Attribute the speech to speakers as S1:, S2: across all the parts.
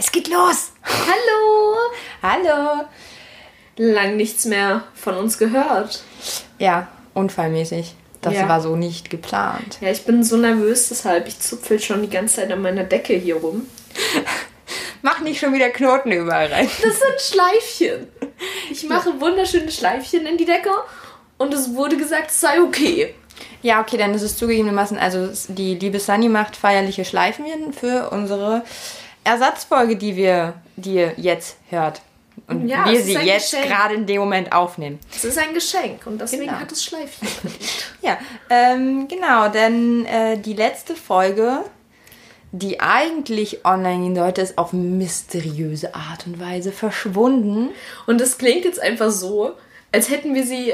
S1: Es geht los!
S2: Hallo!
S1: Hallo!
S2: Lang nichts mehr von uns gehört.
S1: Ja, unfallmäßig. Das
S2: Ja.
S1: war so nicht geplant.
S2: Ja, ich bin so nervös, deshalb ich zupfel schon die ganze Zeit an meiner Decke hier rum.
S1: Mach nicht schon wieder Knoten überall rein.
S2: Das sind Schleifchen. Ich mache wunderschöne Schleifchen in die Decke und es wurde gesagt, es sei okay.
S1: Ja, okay, dann ist es zugegebenermaßen, also die liebe Sunny macht feierliche Schleifchen für unsere Ersatzfolge, die wir, die ihr jetzt hört. Und
S2: Ja,
S1: wir sie jetzt
S2: Geschenk.
S1: gerade in dem Moment aufnehmen.
S2: Es ist ein Geschenk und deswegen
S1: Genau.
S2: hat es Schleifchen verdient.
S1: Ja, ähm, genau, denn äh, die letzte Folge, die eigentlich online gehen sollte, ist auf mysteriöse Art und Weise verschwunden.
S2: Und es klingt jetzt einfach so, als hätten wir sie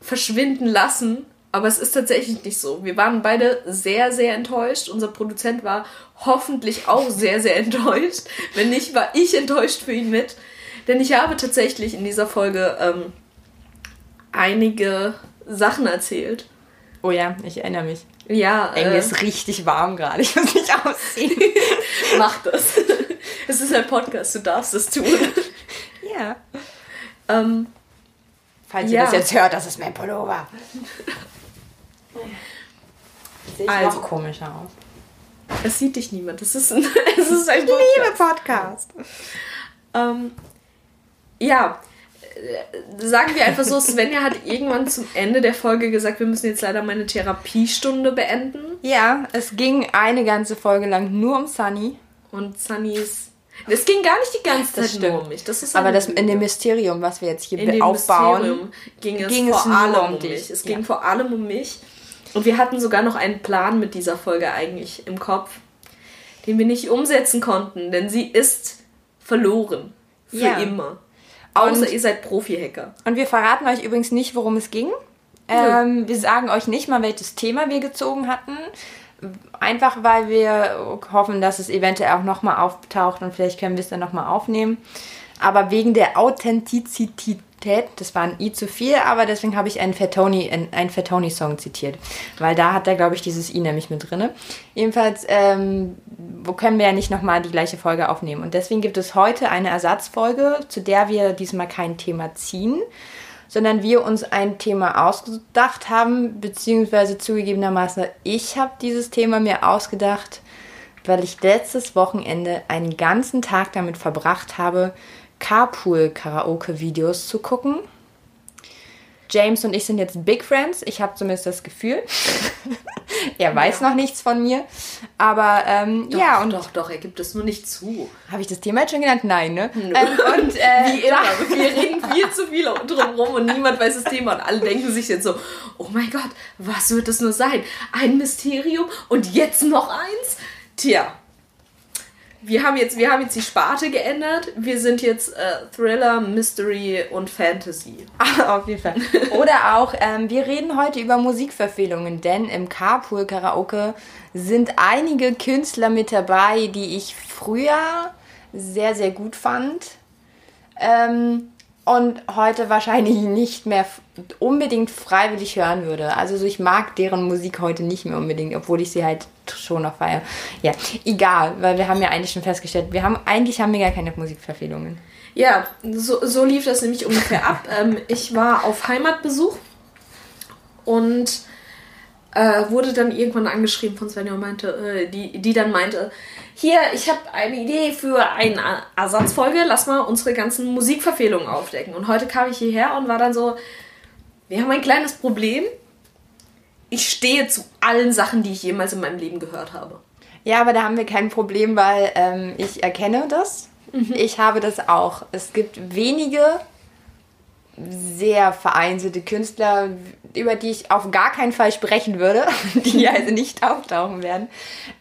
S2: verschwinden lassen, aber es ist tatsächlich nicht so. Wir waren beide sehr, sehr enttäuscht. Unser Produzent war hoffentlich auch sehr, sehr enttäuscht. Wenn nicht, war ich enttäuscht für ihn mit. Denn ich habe tatsächlich in dieser Folge ähm, einige Sachen erzählt.
S1: Oh ja, ich erinnere mich.
S2: Ja,
S1: Eng
S2: äh,
S1: ist richtig warm gerade. Ich muss nicht ausziehen.
S2: mach das. Es ist ein Podcast, du darfst es tun.
S1: ja.
S2: Ähm,
S1: Falls
S2: Ja.
S1: ihr das jetzt hört, das ist mein Pullover. Sehe ich
S2: Also.
S1: noch komischer aus.
S2: es sieht dich niemand. Es ist ein, es ist ein
S1: Liebe Podcast.
S2: Ähm, ja, äh, sagen wir einfach so, Svenja hat irgendwann zum Ende der Folge gesagt, wir müssen jetzt leider meine Therapiestunde beenden.
S1: Ja, es ging eine ganze Folge lang nur um Sunny.
S2: Und Sunnys... Es ging gar nicht die ganze
S1: Das
S2: Zeit nur
S1: stimmt.
S2: um mich. Das ist
S1: Aber das in dem Mysterium, was wir jetzt hier
S2: in
S1: aufbauen,
S2: ging es
S1: ging es
S2: vor
S1: nur
S2: allem
S1: um
S2: um
S1: dich.
S2: mich. Es
S1: Ja.
S2: ging vor allem um mich. Und wir hatten sogar noch einen Plan mit dieser Folge eigentlich im Kopf, den wir nicht umsetzen konnten, denn sie ist verloren. Für
S1: Ja.
S2: immer. Außer
S1: Und-
S2: ihr seid Profi-Hacker.
S1: Und wir verraten euch übrigens nicht, worum es ging. Ähm, wir sagen euch nicht mal, welches Thema wir gezogen hatten. Einfach weil wir hoffen, dass es eventuell auch nochmal auftaucht und vielleicht können wir es dann nochmal aufnehmen. Aber wegen der Authentizität, das war ein I zu viel, aber deswegen habe ich einen Fettoni, einen, Fettoni-Song zitiert. Weil da hat er, glaube ich, dieses I nämlich mit drin. Jedenfalls ähm, können wir ja nicht nochmal die gleiche Folge aufnehmen. Und deswegen gibt es heute eine Ersatzfolge, zu der wir diesmal kein Thema ziehen, sondern wir uns ein Thema ausgedacht haben, beziehungsweise zugegebenermaßen, ich habe dieses Thema mir ausgedacht, weil ich letztes Wochenende einen ganzen Tag damit verbracht habe, Carpool-Karaoke-Videos zu gucken. James und ich sind jetzt Big Friends. Ich habe zumindest das Gefühl. er weiß noch nichts von mir. Aber ähm, ja, und
S2: doch, doch, er gibt es nur nicht zu.
S1: habe ich das Thema jetzt schon genannt? Nein, ne? Ähm, und äh,
S2: Wie immer. Wir reden viel zu viel drumherum und niemand weiß das Thema. Und alle denken sich jetzt so, oh mein Gott, was wird es nur sein? Ein Mysterium und jetzt noch eins? Tja. Wir haben jetzt, wir haben jetzt die Sparte geändert. Wir sind jetzt äh, Thriller, Mystery und Fantasy.
S1: Auf jeden Fall. Oder auch, ähm, wir reden heute über Musikverfehlungen, denn im Carpool Karaoke sind einige Künstler mit dabei, die ich früher sehr, sehr gut fand. Ähm, und heute wahrscheinlich nicht mehr unbedingt freiwillig hören würde. Also so, ich mag deren Musik heute nicht mehr unbedingt, obwohl ich sie halt schon noch feiere. Ja, egal, weil wir haben ja eigentlich schon festgestellt, wir haben eigentlich haben wir gar keine Musikverfehlungen.
S2: Ja, so, so lief das nämlich ungefähr ab. Ähm, ich war auf Heimatbesuch und äh, wurde dann irgendwann angeschrieben von Svenja und meinte, äh, die, die dann meinte, hier, ich habe eine Idee für eine Ersatzfolge, lass mal unsere ganzen Musikverfehlungen aufdecken. Und heute kam ich hierher und war dann so, wir haben ein kleines Problem. Ich stehe zu allen Sachen, die ich jemals in meinem Leben gehört habe.
S1: Ja, aber da haben wir kein Problem, weil ähm, ich erkenne das.
S2: Mhm.
S1: Ich habe das auch. Es gibt wenige sehr vereinzelte Künstler, über die ich auf gar keinen Fall sprechen würde, die also nicht auftauchen werden.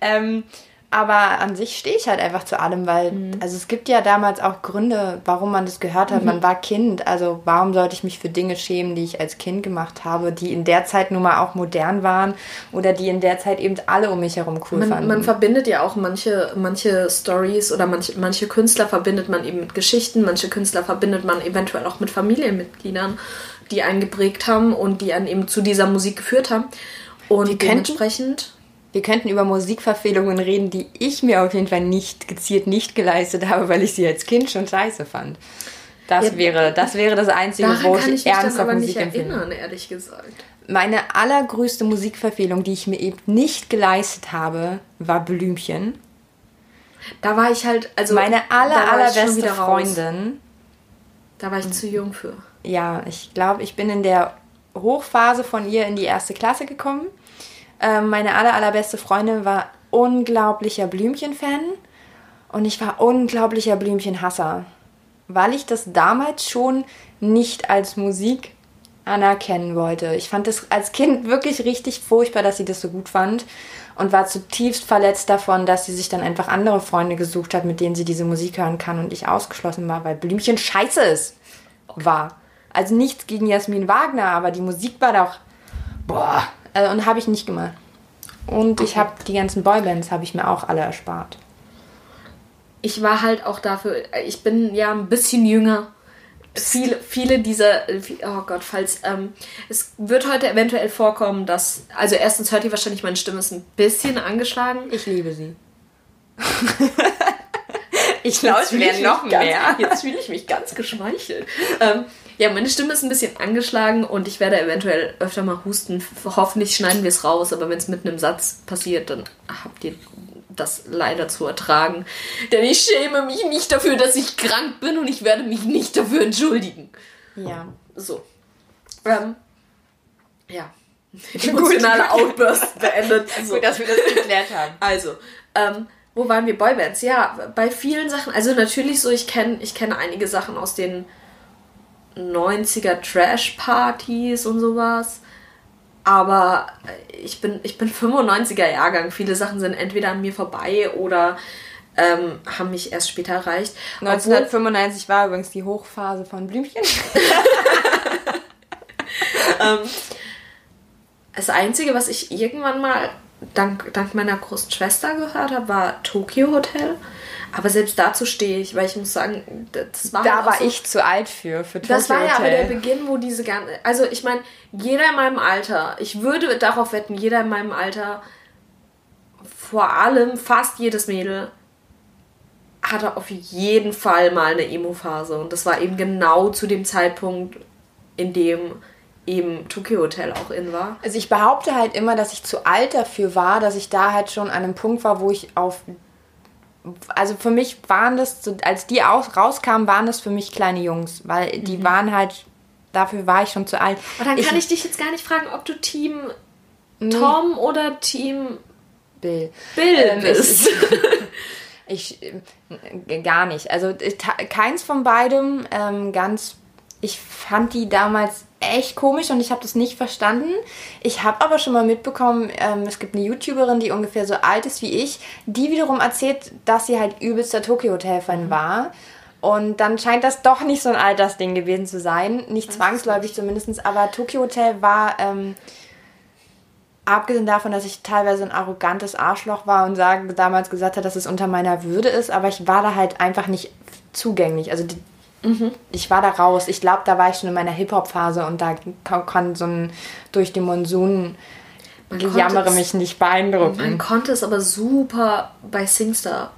S1: Ähm, aber an sich stehe ich halt einfach zu allem, weil,
S2: Mhm.
S1: also es gibt ja damals auch Gründe, warum man das gehört hat. Man war Kind, also warum sollte ich mich für Dinge schämen, die ich als Kind gemacht habe, die in der Zeit nun mal auch modern waren oder die in der Zeit eben alle um mich herum cool
S2: Man,
S1: fanden.
S2: man verbindet ja auch manche, manche Stories oder manche, manche Künstler verbindet man eben mit Geschichten, manche Künstler verbindet man eventuell auch mit Familienmitgliedern, die einen geprägt haben und die einen eben zu dieser Musik geführt haben. Und
S1: könnten-
S2: dementsprechend
S1: Wir könnten über Musikverfehlungen reden, die ich mir auf jeden Fall nicht gezielt nicht geleistet habe, weil ich sie als Kind schon scheiße fand. Das, ja, wäre, das wäre das Einzige, wo ich, ich ernsthaft Musik nicht erinnern, ehrlich gesagt. Meine allergrößte Musikverfehlung, die ich mir eben nicht geleistet habe, war Blümchen.
S2: Da war ich halt, also
S1: meine aller, allerbeste Freundin.
S2: Da war ich zu jung für.
S1: Ja, ich glaube, ich bin in der Hochphase von ihr in die erste Klasse gekommen. Ähm, meine aller, allerbeste Freundin war unglaublicher Blümchen-Fan und ich war unglaublicher Blümchen-Hasser, weil ich das damals schon nicht als Musik anerkennen wollte. Ich fand es als Kind wirklich richtig furchtbar, dass sie das so gut fand und war zutiefst verletzt davon, dass sie sich dann einfach andere Freunde gesucht hat, mit denen sie diese Musik hören kann und ich ausgeschlossen war, weil Blümchen scheiße ist. War. Also nichts gegen Jasmin Wagner, aber die Musik war doch. Boah. Also, und habe ich nicht gemacht. Und ich habe die ganzen Boybands habe ich mir auch alle erspart.
S2: Ich war halt auch dafür, ich bin ja ein bisschen jünger. Viele, viele dieser, oh Gott, falls, ähm, es wird heute eventuell vorkommen, dass, also erstens hört ihr wahrscheinlich, meine Stimme ist ein bisschen angeschlagen.
S1: Ich liebe sie. ich glaube, es wäre noch mehr.
S2: jetzt fühle ich mich ganz geschmeichelt. Ähm, ja, meine Stimme ist ein bisschen angeschlagen und ich werde eventuell öfter mal husten. Hoffentlich schneiden wir es raus, aber wenn es mitten im Satz passiert, dann habt ihr das leider zu ertragen. Denn ich schäme mich nicht dafür, dass ich krank bin und ich werde mich nicht dafür entschuldigen.
S1: Ja.
S2: So. Ähm, ja. Emotionale Outburst beendet. So.
S1: Gut, dass wir das geklärt haben.
S2: Also, ähm, wo waren wir? Boybands? Ja, bei vielen Sachen. Also natürlich so, ich kenne ich kenn einige Sachen aus den 90er Trash-Partys und sowas. Aber ich bin, ich bin 95er Jahrgang. Viele Sachen sind entweder an mir vorbei oder ähm, haben mich erst später erreicht.
S1: 1995 Obwohl, war übrigens die Hochphase von Blümchen.
S2: ähm, das Einzige, was ich irgendwann mal dank, dank meiner großen Schwester gehört habe, war Tokyo Hotel. Aber selbst dazu stehe ich, weil ich muss sagen, das
S1: war. Da halt war so, ich zu alt für, für
S2: Tokyo Das war ja aber der Beginn, wo diese ganze. Also, ich meine, jeder in meinem Alter, ich würde darauf wetten, jeder in meinem Alter, vor allem fast jedes Mädel, hatte auf jeden Fall mal eine Emo-Phase. Und das war eben genau zu dem Zeitpunkt, in dem eben Tokyo Hotel auch in war.
S1: Also ich behaupte halt immer, dass ich zu alt dafür war, dass ich da halt schon an einem Punkt war, wo ich auf also für mich waren das, als die aus, rauskamen, waren das für mich kleine Jungs, weil die mhm. waren halt, dafür war ich schon zu alt.
S2: Aber dann kann ich, ich dich jetzt gar nicht fragen, ob du Team Tom oder Team
S1: Bill,
S2: Bill ähm, bist.
S1: Ich, ich, äh, gar nicht. Also keins von beidem. Ähm, ganz, ich fand die damals echt komisch und ich habe das nicht verstanden. Ich habe aber schon mal mitbekommen, ähm, es gibt eine YouTuberin, die ungefähr so alt ist wie ich, die wiederum erzählt, dass sie halt übelster Tokyo Hotel-Fan mhm. war. Und dann scheint das doch nicht so ein Altersding gewesen zu sein. Nicht zwangsläufig zumindest, aber Tokyo Hotel war, ähm, abgesehen davon, dass ich teilweise ein arrogantes Arschloch war und sagen, damals gesagt hat, dass es unter meiner Würde ist, aber ich war da halt einfach nicht zugänglich. Also die, Mhm. Ich war da raus. Ich glaube, da war ich schon in meiner Hip-Hop-Phase und da kann so ein durch den Monsun jammere mich nicht beeindrucken.
S2: Man konnte es aber super bei Singstar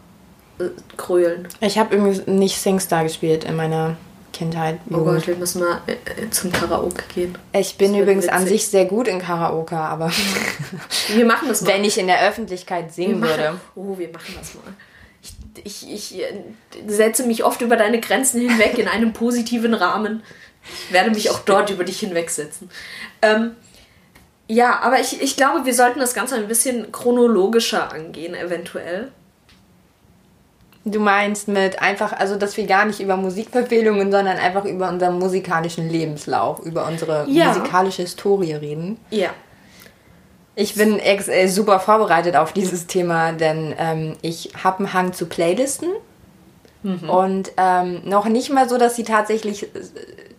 S2: äh, krölen.
S1: Ich habe irgendwie nicht Singstar gespielt in meiner Kindheit.
S2: Oh Gott, wir müssen mal äh, zum Karaoke gehen.
S1: Ich bin übrigens witzig. an sich sehr gut in Karaoke, aber
S2: wir machen das
S1: mal. Wenn ich in der Öffentlichkeit singen würde.
S2: Oh, wir machen das mal ich, ich äh, setze mich oft über deine Grenzen hinweg in einem positiven Rahmen. Ich werde mich auch dort über dich hinwegsetzen. Ähm, ja, aber ich, ich glaube, wir sollten das Ganze ein bisschen chronologischer angehen, eventuell.
S1: Du meinst mit einfach, also dass wir gar nicht über Musikverfehlungen, sondern einfach über unseren musikalischen Lebenslauf, über unsere ja. musikalische Historie reden.
S2: Ja.
S1: Ich bin ex äh, super vorbereitet auf dieses Thema, denn ähm, ich habe einen Hang zu Playlisten. Mhm. Und ähm, noch nicht mal so, dass sie tatsächlich äh,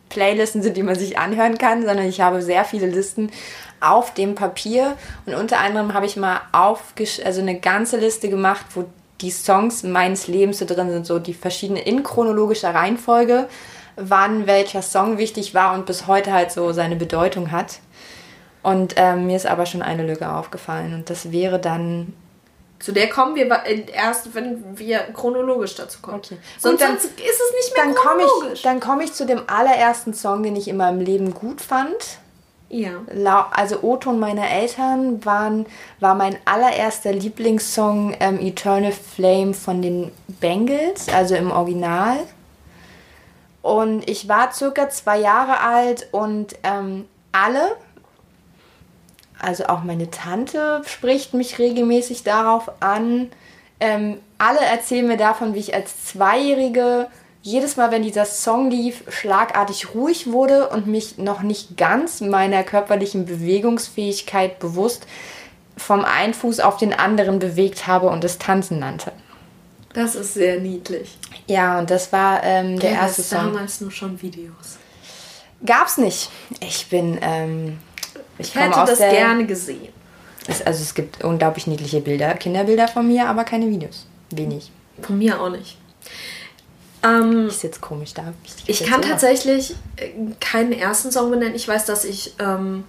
S1: Playlisten sind, die man sich anhören kann, sondern ich habe sehr viele Listen auf dem Papier. Und unter anderem habe ich mal aufgesch also eine ganze Liste gemacht, wo die Songs meines Lebens so drin sind, so die verschiedenen in chronologischer Reihenfolge, wann welcher Song wichtig war und bis heute halt so seine Bedeutung hat. Und ähm, mir ist aber schon eine Lücke aufgefallen. Und das wäre dann.
S2: Zu der kommen wir erst, wenn wir chronologisch dazu kommen. Okay. Sonst,
S1: dann, sonst ist es nicht mehr dann chronologisch. Komm ich, dann komme ich zu dem allerersten Song, den ich in meinem Leben gut fand. Ja. Also O-Ton meiner Eltern waren, war mein allererster Lieblingssong ähm, Eternal Flame von den Bengals, also im Original. Und ich war circa zwei Jahre alt und ähm, alle, also auch meine Tante spricht mich regelmäßig darauf an. Ähm, alle erzählen mir davon, wie ich als Zweijährige jedes Mal, wenn dieser Song lief, schlagartig ruhig wurde und mich noch nicht ganz meiner körperlichen Bewegungsfähigkeit bewusst vom einen Fuß auf den anderen bewegt habe und es Tanzen nannte.
S2: Das ist sehr niedlich.
S1: Ja, und das war ähm, der ja, erste
S2: Song. damals nur schon Videos.
S1: Gab's nicht. Ich bin. Ähm,
S2: ich hätte das der, gerne gesehen.
S1: Es, also es gibt unglaublich niedliche Bilder, Kinderbilder von mir, aber keine Videos. Wenig.
S2: Von mir auch nicht. Ähm,
S1: ich sitze komisch da.
S2: Ich, ich kann tatsächlich äh, keinen ersten Song benennen. Ich weiß, dass ich ähm,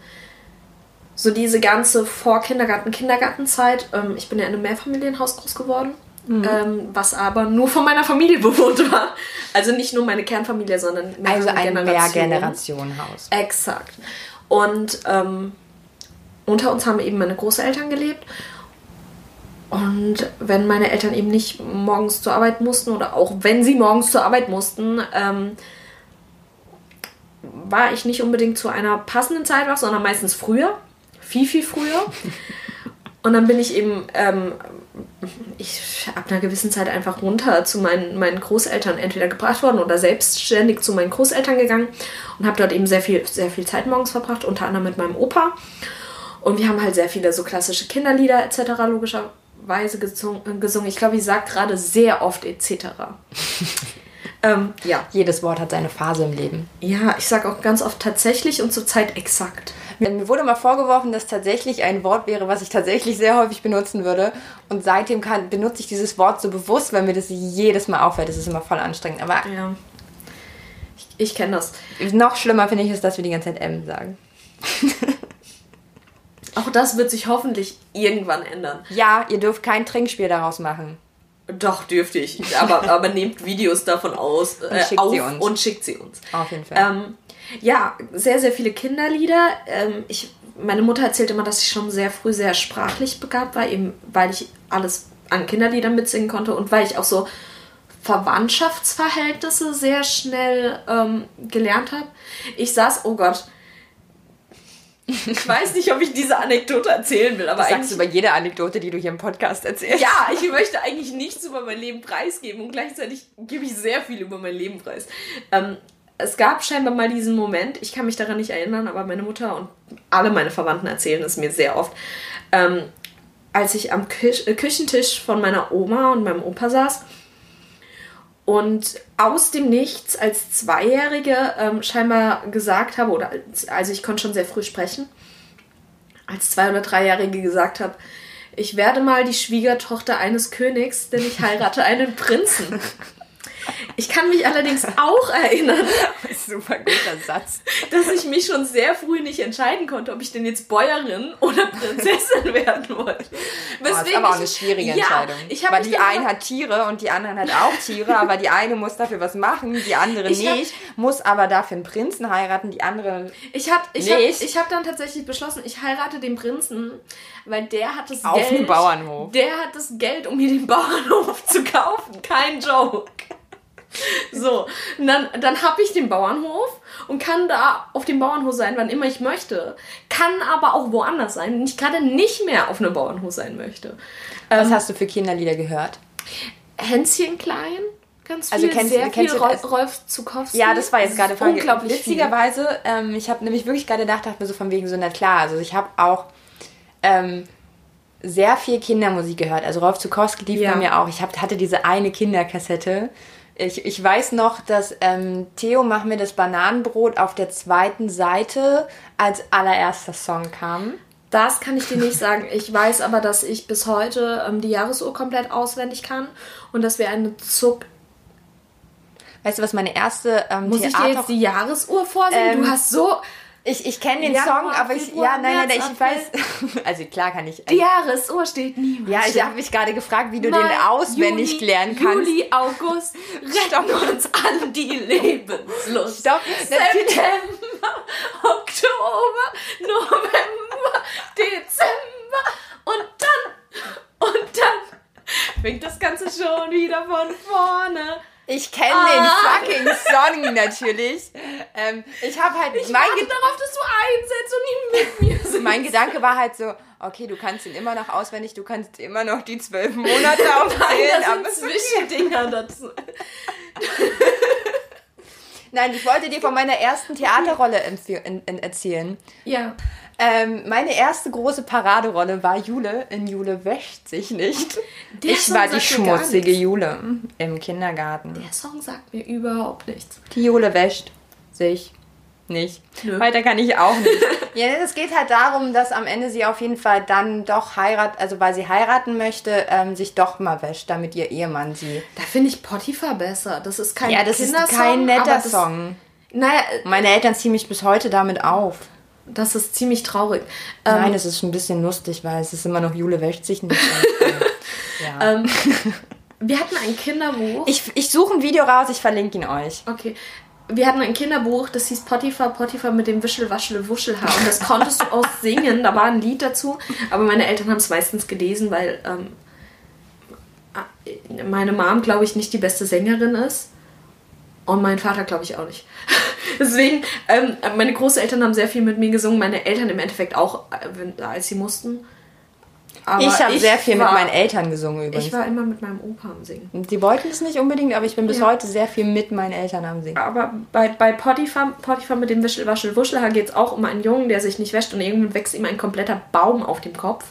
S2: so diese ganze Vor-Kindergarten, Kindergartenzeit, ähm, ich bin ja in einem Mehrfamilienhaus groß geworden, mhm. ähm, was aber nur von meiner Familie bewohnt war. Also nicht nur meine Kernfamilie, sondern
S1: also ein Mehrgenerationenhaus.
S2: Exakt. Und ähm, unter uns haben eben meine Großeltern gelebt und wenn meine Eltern eben nicht morgens zur Arbeit mussten oder auch wenn sie morgens zur Arbeit mussten, ähm, war ich nicht unbedingt zu einer passenden Zeit wach, sondern meistens früher. Viel, viel früher. Und dann bin ich eben, ähm, ich ab einer gewissen Zeit einfach runter zu meinen, meinen Großeltern entweder gebracht worden oder selbstständig zu meinen Großeltern gegangen und habe dort eben sehr viel, sehr viel Zeit morgens verbracht, unter anderem mit meinem Opa. Und wir haben halt sehr viele so klassische Kinderlieder etc. logischerweise Weise gesungen. Ich glaube, ich sage gerade sehr oft etc.
S1: ähm, ja. Jedes Wort hat seine Phase im Leben.
S2: Ja, ich sage auch ganz oft tatsächlich und zurzeit exakt.
S1: Mir wurde mal vorgeworfen, dass tatsächlich ein Wort wäre, was ich tatsächlich sehr häufig benutzen würde. Und seitdem kann, benutze ich dieses Wort so bewusst, weil mir das jedes Mal auffällt. Das ist immer voll anstrengend. Aber
S2: ja. ich, ich kenne das.
S1: Noch schlimmer finde ich es, dass wir die ganze Zeit M sagen.
S2: Auch das wird sich hoffentlich irgendwann ändern.
S1: Ja, ihr dürft kein Trinkspiel daraus machen.
S2: Doch, dürfte ich. Aber, aber nehmt Videos davon aus äh, und, schickt auf und schickt sie uns.
S1: Auf jeden Fall.
S2: Ähm, ja, sehr, sehr viele Kinderlieder. Ähm, ich, meine Mutter erzählt immer, dass ich schon sehr früh sehr sprachlich begabt war, eben weil ich alles an Kinderliedern mitsingen konnte und weil ich auch so Verwandtschaftsverhältnisse sehr schnell ähm, gelernt habe. Ich saß, oh Gott, ich weiß nicht, ob ich diese Anekdote erzählen will, aber
S1: das sagst du über jede Anekdote, die du hier im Podcast erzählst.
S2: Ja, ich möchte eigentlich nichts über mein Leben preisgeben und gleichzeitig gebe ich sehr viel über mein Leben preis. Ähm, es gab scheinbar mal diesen Moment, ich kann mich daran nicht erinnern, aber meine Mutter und alle meine Verwandten erzählen es mir sehr oft, ähm, als ich am Küch äh, Küchentisch von meiner Oma und meinem Opa saß und aus dem Nichts als Zweijährige ähm, scheinbar gesagt habe, oder als, also ich konnte schon sehr früh sprechen, als Zwei- oder Dreijährige gesagt habe, ich werde mal die Schwiegertochter eines Königs, denn ich heirate einen Prinzen. Ich kann mich allerdings auch erinnern,
S1: super guter Satz,
S2: dass ich mich schon sehr früh nicht entscheiden konnte, ob ich denn jetzt Bäuerin oder Prinzessin werden wollte.
S1: Weswegen das ist aber auch eine schwierige ja, Entscheidung. Ich Weil die eine hat Tiere und die andere hat auch Tiere, aber die eine muss dafür was machen, die andere ich nicht, hab, muss aber dafür einen Prinzen heiraten, die andere
S2: ich hab, ich nicht. Hab, ich habe dann tatsächlich beschlossen, ich heirate den Prinzen, weil der hat das
S1: Auf Geld. Auf dem Bauernhof.
S2: Der hat das Geld, um mir den Bauernhof zu kaufen. Kein Joke. So, und dann, dann habe ich den Bauernhof und kann da auf dem Bauernhof sein, wann immer ich möchte. Kann aber auch woanders sein, wenn ich gerade nicht mehr auf einem Bauernhof sein möchte.
S1: Was ähm, hast du für Kinderlieder gehört?
S2: Hänschen klein. Ganz also viel, also kennst, sehr kennst viel du, Rolf, Rolf Zukowski.
S1: Ja, das war jetzt gerade unglaublich Witzigerweise, ähm, ich habe nämlich wirklich gerade gedacht, dachte mir so von wegen so, na klar, also ich habe auch ähm, sehr viel Kindermusik gehört. Also Rolf Zukowski lief ja. bei mir auch. Ich hab, hatte diese eine Kinderkassette ich, ich weiß noch, dass ähm, Theo Mach mir das Bananenbrot auf der zweiten Seite als allererster Song kam.
S2: Das kann ich dir nicht sagen. Ich weiß aber, dass ich bis heute ähm, die Jahresuhr komplett auswendig kann und dass wir eine Zuck.
S1: Weißt du, was meine erste ähm,
S2: Muss Theater ich dir jetzt die Jahresuhr vorsehen? Ähm, du hast so.
S1: Ich, ich kenne den Januar, Song, aber ich, Februar, ja, nein, nein, nein, ich weiß, also klar kann ich.
S2: Die Jahresuhr steht niemals.
S1: Ja, ich habe mich gerade gefragt, wie du Mai, den auswendig Juni, klären kannst.
S2: Juli, August, retten uns an die Lebenslust. Stopp. September, Oktober, November, Dezember und dann, und dann fängt das Ganze schon wieder von vorne
S1: ich kenne ah. den fucking Song natürlich. Ähm, ich habe halt.
S2: Ich mein warte darauf, dass du einsetzt und nicht mit mir singst.
S1: Mein Gedanke war halt so, okay, du kannst ihn immer noch auswendig, du kannst immer noch die zwölf Monate aufzählen.
S2: Nein, das sind Zwischendinger dazu.
S1: Nein, ich wollte dir von meiner ersten Theaterrolle erzählen.
S2: Ja.
S1: Ähm, meine erste große Paraderolle war Jule in Jule wäscht sich nicht. Der ich Song war die schmutzige Jule im Kindergarten.
S2: Der Song sagt mir überhaupt nichts.
S1: Die Jule wäscht sich nicht. Nö. Weiter kann ich auch nicht. ja, es geht halt darum, dass am Ende sie auf jeden Fall dann doch heiratet, also weil sie heiraten möchte, ähm, sich doch mal wäscht, damit ihr Ehemann sie.
S2: Da finde ich Potiphar besser. Das ist kein
S1: Ja, das ist kein netter Song. Naja, meine Eltern ziehen mich bis heute damit auf.
S2: Das ist ziemlich traurig.
S1: Nein, ähm, es ist ein bisschen lustig, weil es ist immer noch Jule wäscht sich nicht.
S2: ja. ähm, wir hatten ein Kinderbuch.
S1: Ich, ich suche ein Video raus, ich verlinke ihn euch.
S2: Okay. Wir hatten ein Kinderbuch, das hieß Potiphar, Potiphar mit dem Wischel, Waschel, Wuschelhaar. Und das konntest du auch singen, da war ein Lied dazu. Aber meine Eltern haben es meistens gelesen, weil ähm, meine Mom, glaube ich, nicht die beste Sängerin ist. Und mein Vater, glaube ich, auch nicht. Deswegen, ähm, meine Großeltern haben sehr viel mit mir gesungen, meine Eltern im Endeffekt auch, äh, als sie mussten.
S1: Aber ich habe sehr viel war, mit meinen Eltern gesungen übrigens.
S2: Ich war immer mit meinem Opa am Singen.
S1: Die wollten es nicht unbedingt, aber ich bin bis ja. heute sehr viel mit meinen Eltern am Singen.
S2: Aber bei, bei Potiphar, Potiphar mit dem Wischel, Waschel, Wuschelhaar geht es auch um einen Jungen, der sich nicht wäscht und irgendwann wächst ihm ein kompletter Baum auf dem Kopf.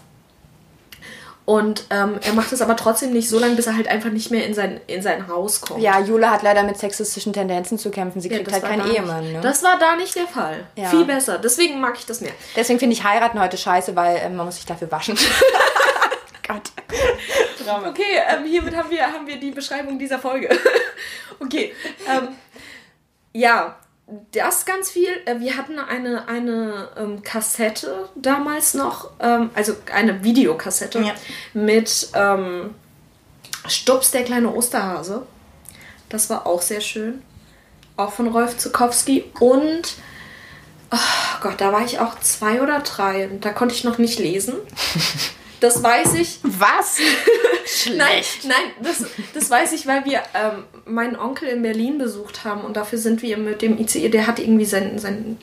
S2: Und ähm, er macht es aber trotzdem nicht so lange, bis er halt einfach nicht mehr in sein, in sein Haus kommt.
S1: Ja, Jule hat leider mit sexistischen Tendenzen zu kämpfen. Sie kriegt ja, halt keinen Ehemann.
S2: Ne? Das war da nicht der Fall. Ja. Viel besser. Deswegen mag ich das mehr.
S1: Deswegen finde ich heiraten heute scheiße, weil ähm, man muss sich dafür waschen.
S2: Gott. Trauma. Okay, ähm, hiermit haben wir, haben wir die Beschreibung dieser Folge. okay. Ähm, ja, das ganz viel. Äh, wir hatten eine, eine ähm, Kassette damals noch, ähm, also eine Videokassette ja. mit ähm, Stups, der kleine Osterhase. Das war auch sehr schön. Auch von Rolf Zukowski. Und, oh Gott, da war ich auch zwei oder drei. Und da konnte ich noch nicht lesen. Das weiß ich.
S1: Was?
S2: Schlecht. Nein, nein das, das weiß ich, weil wir ähm, meinen Onkel in Berlin besucht haben und dafür sind wir mit dem ICE, der hat irgendwie seinen, sein,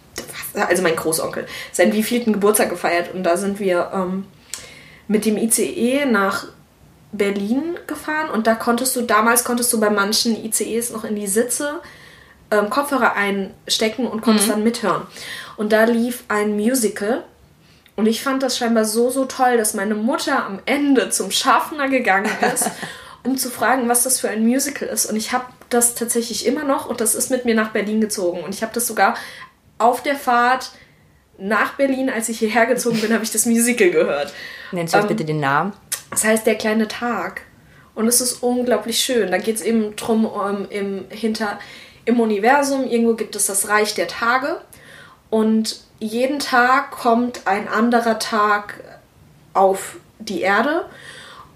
S2: also mein Großonkel, seinen wievielten Geburtstag gefeiert und da sind wir ähm, mit dem ICE nach Berlin gefahren und da konntest du, damals konntest du bei manchen ICEs noch in die Sitze ähm, Kopfhörer einstecken und konntest mhm. dann mithören. Und da lief ein Musical und ich fand das scheinbar so, so toll, dass meine Mutter am Ende zum Schaffner gegangen ist, um zu fragen, was das für ein Musical ist. Und ich habe das tatsächlich immer noch und das ist mit mir nach Berlin gezogen. Und ich habe das sogar auf der Fahrt nach Berlin, als ich hierher gezogen bin, habe ich das Musical gehört.
S1: Nennst du ähm, bitte den Namen?
S2: Das heißt Der kleine Tag. Und es ist unglaublich schön. Da geht es eben drum, um, im, hinter, im Universum, irgendwo gibt es das Reich der Tage. Und jeden Tag kommt ein anderer Tag auf die Erde.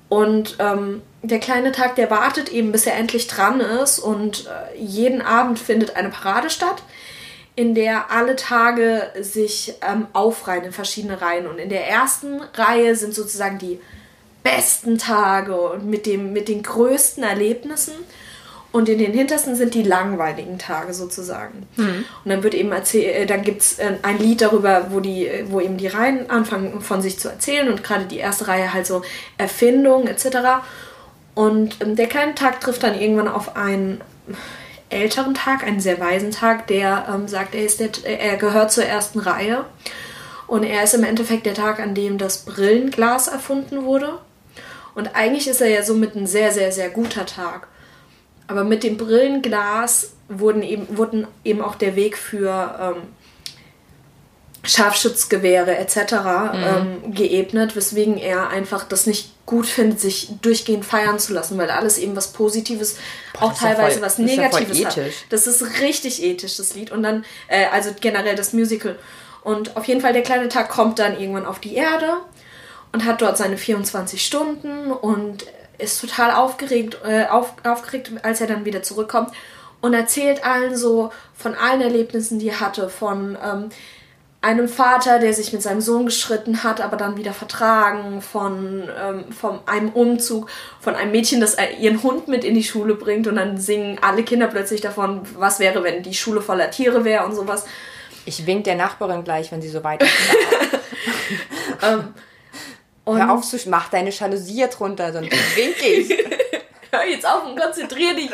S2: Und ähm, der kleine Tag, der wartet eben, bis er endlich dran ist. Und äh, jeden Abend findet eine Parade statt, in der alle Tage sich ähm, aufreihen in verschiedene Reihen. Und in der ersten Reihe sind sozusagen die besten Tage und mit, dem, mit den größten Erlebnissen und in den hintersten sind die langweiligen Tage sozusagen. Mhm. Und dann wird eben erzählt, äh, dann gibt es äh, ein Lied darüber, wo die, wo eben die Reihen anfangen von sich zu erzählen und gerade die erste Reihe halt so Erfindung etc. Und ähm, der kleine Tag trifft dann irgendwann auf einen älteren Tag, einen sehr weisen Tag, der ähm, sagt, er, ist der, er gehört zur ersten Reihe. Und er ist im Endeffekt der Tag, an dem das Brillenglas erfunden wurde. Und eigentlich ist er ja somit ein sehr, sehr, sehr guter Tag. Aber mit dem Brillenglas wurden eben, wurden eben auch der Weg für ähm, Scharfschützgewehre etc. Mhm. Ähm, geebnet, weswegen er einfach das nicht gut findet, sich durchgehend feiern zu lassen, weil alles eben was Positives, Boah, auch teilweise ja voll, was Negatives ja hat. Das ist richtig ethisch, das Lied. Und dann, äh, also generell das Musical. Und auf jeden Fall, der kleine Tag kommt dann irgendwann auf die Erde und hat dort seine 24 Stunden und ist total aufgeregt, äh, auf, aufgeregt, als er dann wieder zurückkommt und erzählt allen so von allen Erlebnissen, die er hatte, von ähm, einem Vater, der sich mit seinem Sohn geschritten hat, aber dann wieder vertragen, von, ähm, von einem Umzug, von einem Mädchen, das ihren Hund mit in die Schule bringt und dann singen alle Kinder plötzlich davon, was wäre, wenn die Schule voller Tiere wäre und sowas.
S1: Ich wink der Nachbarin gleich, wenn sie so weiter. ähm, Hör auf, mach deine Jalousie jetzt runter, sonst wink ich.
S2: Hör jetzt auf und konzentrier dich.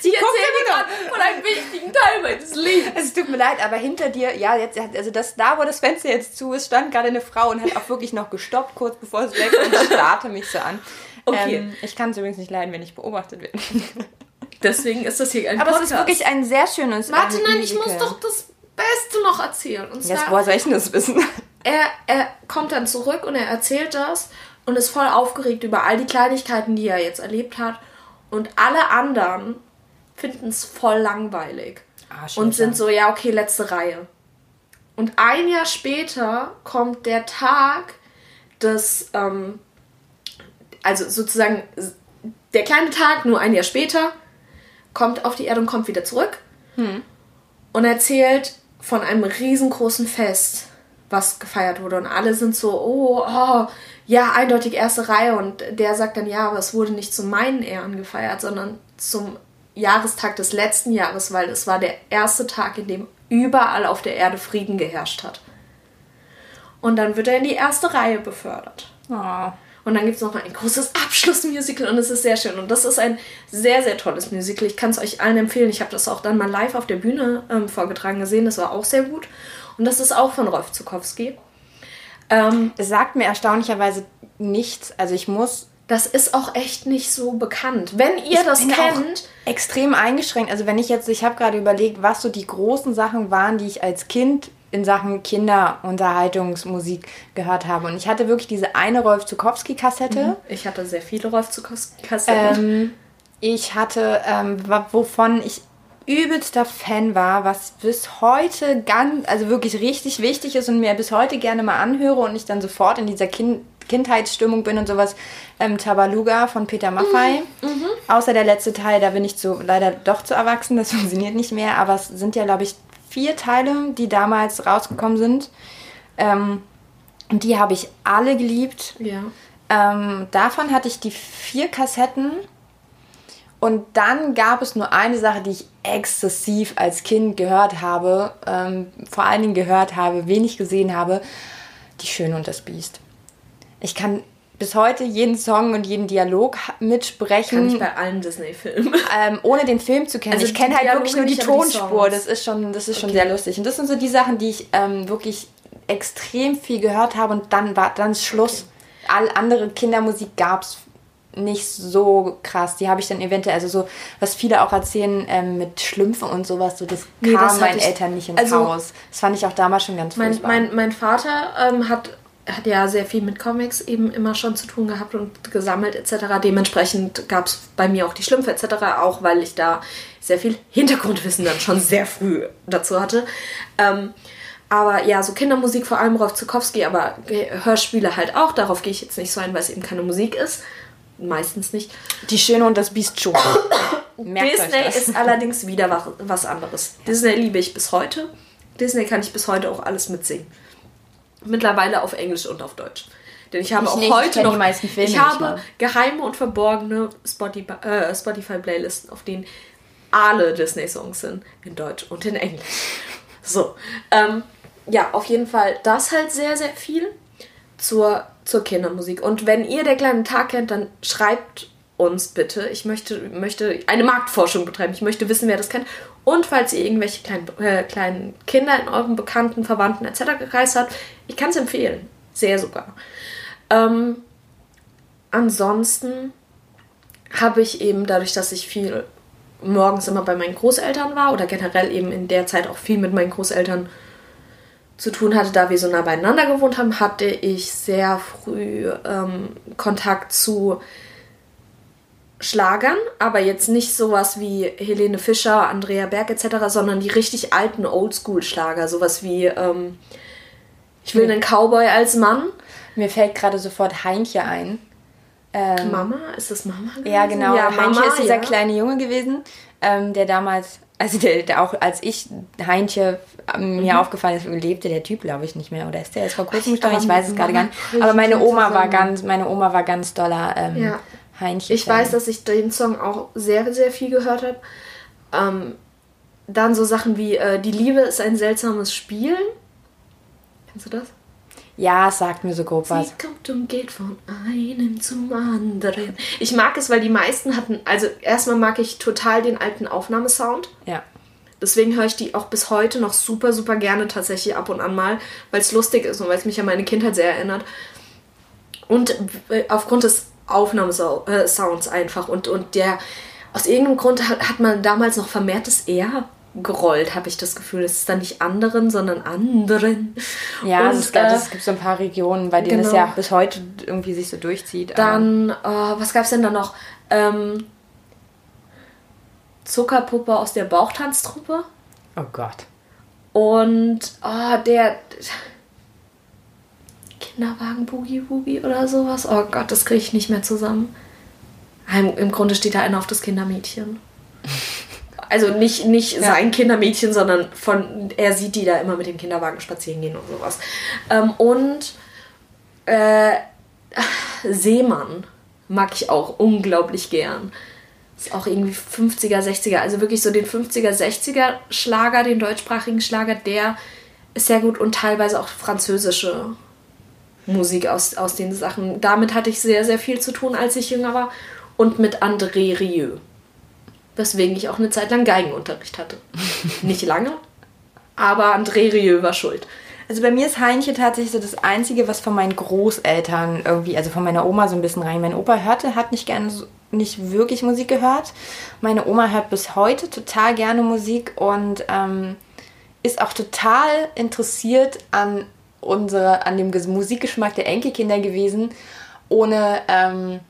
S2: Sie erzählt mir gerade von einem wichtigen Teil meines Lebens.
S1: Es tut mir leid, aber hinter dir, ja, jetzt, also das, da, wo das Fenster jetzt zu ist, stand gerade eine Frau und hat auch wirklich noch gestoppt, kurz bevor es weg und starrte mich so an. Okay. Ähm, ich kann es übrigens nicht leiden, wenn ich beobachtet werde.
S2: Deswegen ist das hier
S1: ein Aber Podcast. es ist wirklich ein sehr schönes
S2: Warte, nein, ich muss doch das Beste noch erzählen. Und
S1: zwar, Jetzt, woher soll ich denn das wissen?
S2: Er, er kommt dann zurück und er erzählt das und ist voll aufgeregt über all die Kleinigkeiten, die er jetzt erlebt hat. Und alle anderen finden es voll langweilig. Ah, und sind so, ja, okay, letzte Reihe. Und ein Jahr später kommt der Tag des, ähm, also sozusagen der kleine Tag, nur ein Jahr später, kommt auf die Erde und kommt wieder zurück hm. und erzählt von einem riesengroßen Fest, was gefeiert wurde. Und alle sind so, oh, oh, ja, eindeutig erste Reihe. Und der sagt dann, ja, aber es wurde nicht zu meinen Ehren gefeiert, sondern zum Jahrestag des letzten Jahres, weil es war der erste Tag, in dem überall auf der Erde Frieden geherrscht hat. Und dann wird er in die erste Reihe befördert. Oh. Und dann gibt es noch ein großes Abschlussmusical und es ist sehr schön. Und das ist ein sehr, sehr tolles Musical. Ich kann es euch allen empfehlen. Ich habe das auch dann mal live auf der Bühne ähm, vorgetragen gesehen. Das war auch sehr gut. Und das ist auch von Rolf Zukowski.
S1: Ähm, es sagt mir erstaunlicherweise nichts. Also ich muss.
S2: Das ist auch echt nicht so bekannt. Wenn ihr ich das kennt.
S1: extrem eingeschränkt. Also wenn ich jetzt, ich habe gerade überlegt, was so die großen Sachen waren, die ich als Kind in Sachen Kinderunterhaltungsmusik gehört habe. Und ich hatte wirklich diese eine Rolf Zukowski-Kassette. Mhm.
S2: Ich hatte sehr viele Rolf Zukowski-Kassetten.
S1: Ähm, ich hatte, ähm, wovon ich übelster Fan war, was bis heute ganz, also wirklich richtig wichtig ist und mir bis heute gerne mal anhöre und ich dann sofort in dieser kind Kindheitsstimmung bin und sowas. Ähm, Tabaluga von Peter Maffay. Mhm. Mhm. Außer der letzte Teil, da bin ich zu, leider doch zu erwachsen, das funktioniert nicht mehr, aber es sind ja, glaube ich, vier Teile, die damals rausgekommen sind. Ähm, und die habe ich alle geliebt. Ja. Ähm, davon hatte ich die vier Kassetten und dann gab es nur eine Sache, die ich exzessiv als Kind gehört habe, ähm, vor allen Dingen gehört habe, wenig gesehen habe, Die Schöne und das Biest. Ich kann bis heute jeden Song und jeden Dialog mitsprechen. Kann
S2: ich bei allen Disney-Filmen.
S1: Ähm, ohne den Film zu kennen. Also ich kenne halt wirklich nur die Tonspur. Die das ist schon, das ist okay. schon sehr lustig. Und das sind so die Sachen, die ich ähm, wirklich extrem viel gehört habe und dann war dann Schluss. Okay. All andere Kindermusik gab es nicht so krass. Die habe ich dann eventuell, also so, was viele auch erzählen ähm, mit Schlümpfen und sowas, so das nee, kam das meinen ich, Eltern nicht ins also, Haus. Das fand ich auch damals schon ganz
S2: mein, mein, mein Vater ähm, hat, hat ja sehr viel mit Comics eben immer schon zu tun gehabt und gesammelt etc. Dementsprechend gab es bei mir auch die Schlümpfe etc., auch weil ich da sehr viel Hintergrundwissen dann schon sehr früh dazu hatte. Ähm, aber ja, so Kindermusik, vor allem Rolf Zukowski, aber Hörspiele halt auch. Darauf gehe ich jetzt nicht so ein, weil es eben keine Musik ist meistens nicht.
S1: Die Schöne und das Biest schon.
S2: Disney ist allerdings wieder was anderes. Disney liebe ich bis heute. Disney kann ich bis heute auch alles mitsingen. Mittlerweile auf Englisch und auf Deutsch. Denn ich habe ich auch nicht, heute noch. ich habe geheime und verborgene äh, Spotify Playlisten, auf denen alle Disney-Songs sind. In Deutsch und in Englisch. So. Ähm, ja, auf jeden Fall das halt sehr, sehr viel zur zur Kindermusik. Und wenn ihr der kleine Tag kennt, dann schreibt uns bitte. Ich möchte, möchte eine Marktforschung betreiben. Ich möchte wissen, wer das kennt. Und falls ihr irgendwelche kleinen, äh, kleinen Kinder in eurem Bekannten, Verwandten etc. Kreis habt, ich kann es empfehlen. Sehr sogar. Ähm, ansonsten habe ich eben dadurch, dass ich viel morgens immer bei meinen Großeltern war oder generell eben in der Zeit auch viel mit meinen Großeltern zu tun hatte, da wir so nah beieinander gewohnt haben, hatte ich sehr früh ähm, Kontakt zu Schlagern, aber jetzt nicht sowas wie Helene Fischer, Andrea Berg etc., sondern die richtig alten Oldschool-Schlager, sowas wie ähm, Ich will einen Cowboy als Mann.
S1: Mir fällt gerade sofort Heinche ein.
S2: Ähm, Mama? Ist das Mama gewesen?
S1: Ja, genau. Ja, Heinche ist dieser ja. kleine Junge gewesen, ähm, der damals, also der, der, auch als ich Heinche ähm, mir mhm. aufgefallen ist, lebte der Typ, glaube ich, nicht mehr. Oder ist der jetzt vor kurzem gestorben? Ich weiß es gerade gar nicht. Aber meine Oma war ganz, meine Oma war ganz doller ähm, ja.
S2: Heinchen. Ich weiß, dass ich den Song auch sehr, sehr viel gehört habe. Ähm, dann so Sachen wie äh, Die Liebe ist ein seltsames Spiel. Kennst du das?
S1: Ja, es sagt mir so grob was.
S2: Sie kommt und geht von einem zum anderen. Ich mag es, weil die meisten hatten, also erstmal mag ich total den alten Aufnahmesound. Ja. Deswegen höre ich die auch bis heute noch super, super gerne tatsächlich ab und an mal, weil es lustig ist und weil es mich an meine Kindheit sehr erinnert. Und äh, aufgrund des Aufnahmesounds einfach und, und der, aus irgendeinem Grund hat, hat man damals noch vermehrtes R gerollt, habe ich das Gefühl. Es ist dann nicht anderen, sondern anderen.
S1: Ja, und, also es, äh, es, gibt so ein paar Regionen, bei denen genau. es ja bis heute irgendwie sich so durchzieht.
S2: Dann, äh, was gab es denn da noch? Ähm, Zuckerpuppe aus der Bauchtanztruppe.
S1: Oh Gott.
S2: Und oh, der Kinderwagen Boogie Boogie oder sowas. Oh Gott, das kriege ich nicht mehr zusammen. Im, Im Grunde steht da einer auf das Kindermädchen. Also nicht, nicht ja. sein Kindermädchen, sondern von er sieht die da immer mit dem Kinderwagen spazieren gehen und sowas. Ähm, und äh, Seemann mag ich auch unglaublich gern. Ist auch irgendwie 50er, 60er, also wirklich so den 50er, 60er Schlager, den deutschsprachigen Schlager, der ist sehr gut und teilweise auch französische Musik aus, aus den Sachen. Damit hatte ich sehr, sehr viel zu tun, als ich jünger war. Und mit André Rieu weswegen ich auch eine Zeit lang Geigenunterricht hatte. Nicht lange, aber André Rieu war schuld.
S1: Also bei mir ist Heinche tatsächlich so das Einzige, was von meinen Großeltern irgendwie, also von meiner Oma so ein bisschen rein. Mein Opa hörte, hat nicht gerne, nicht wirklich Musik gehört. Meine Oma hört bis heute total gerne Musik und ähm, ist auch total interessiert an unsere, an dem Musikgeschmack der Enkelkinder gewesen, ohne ähm,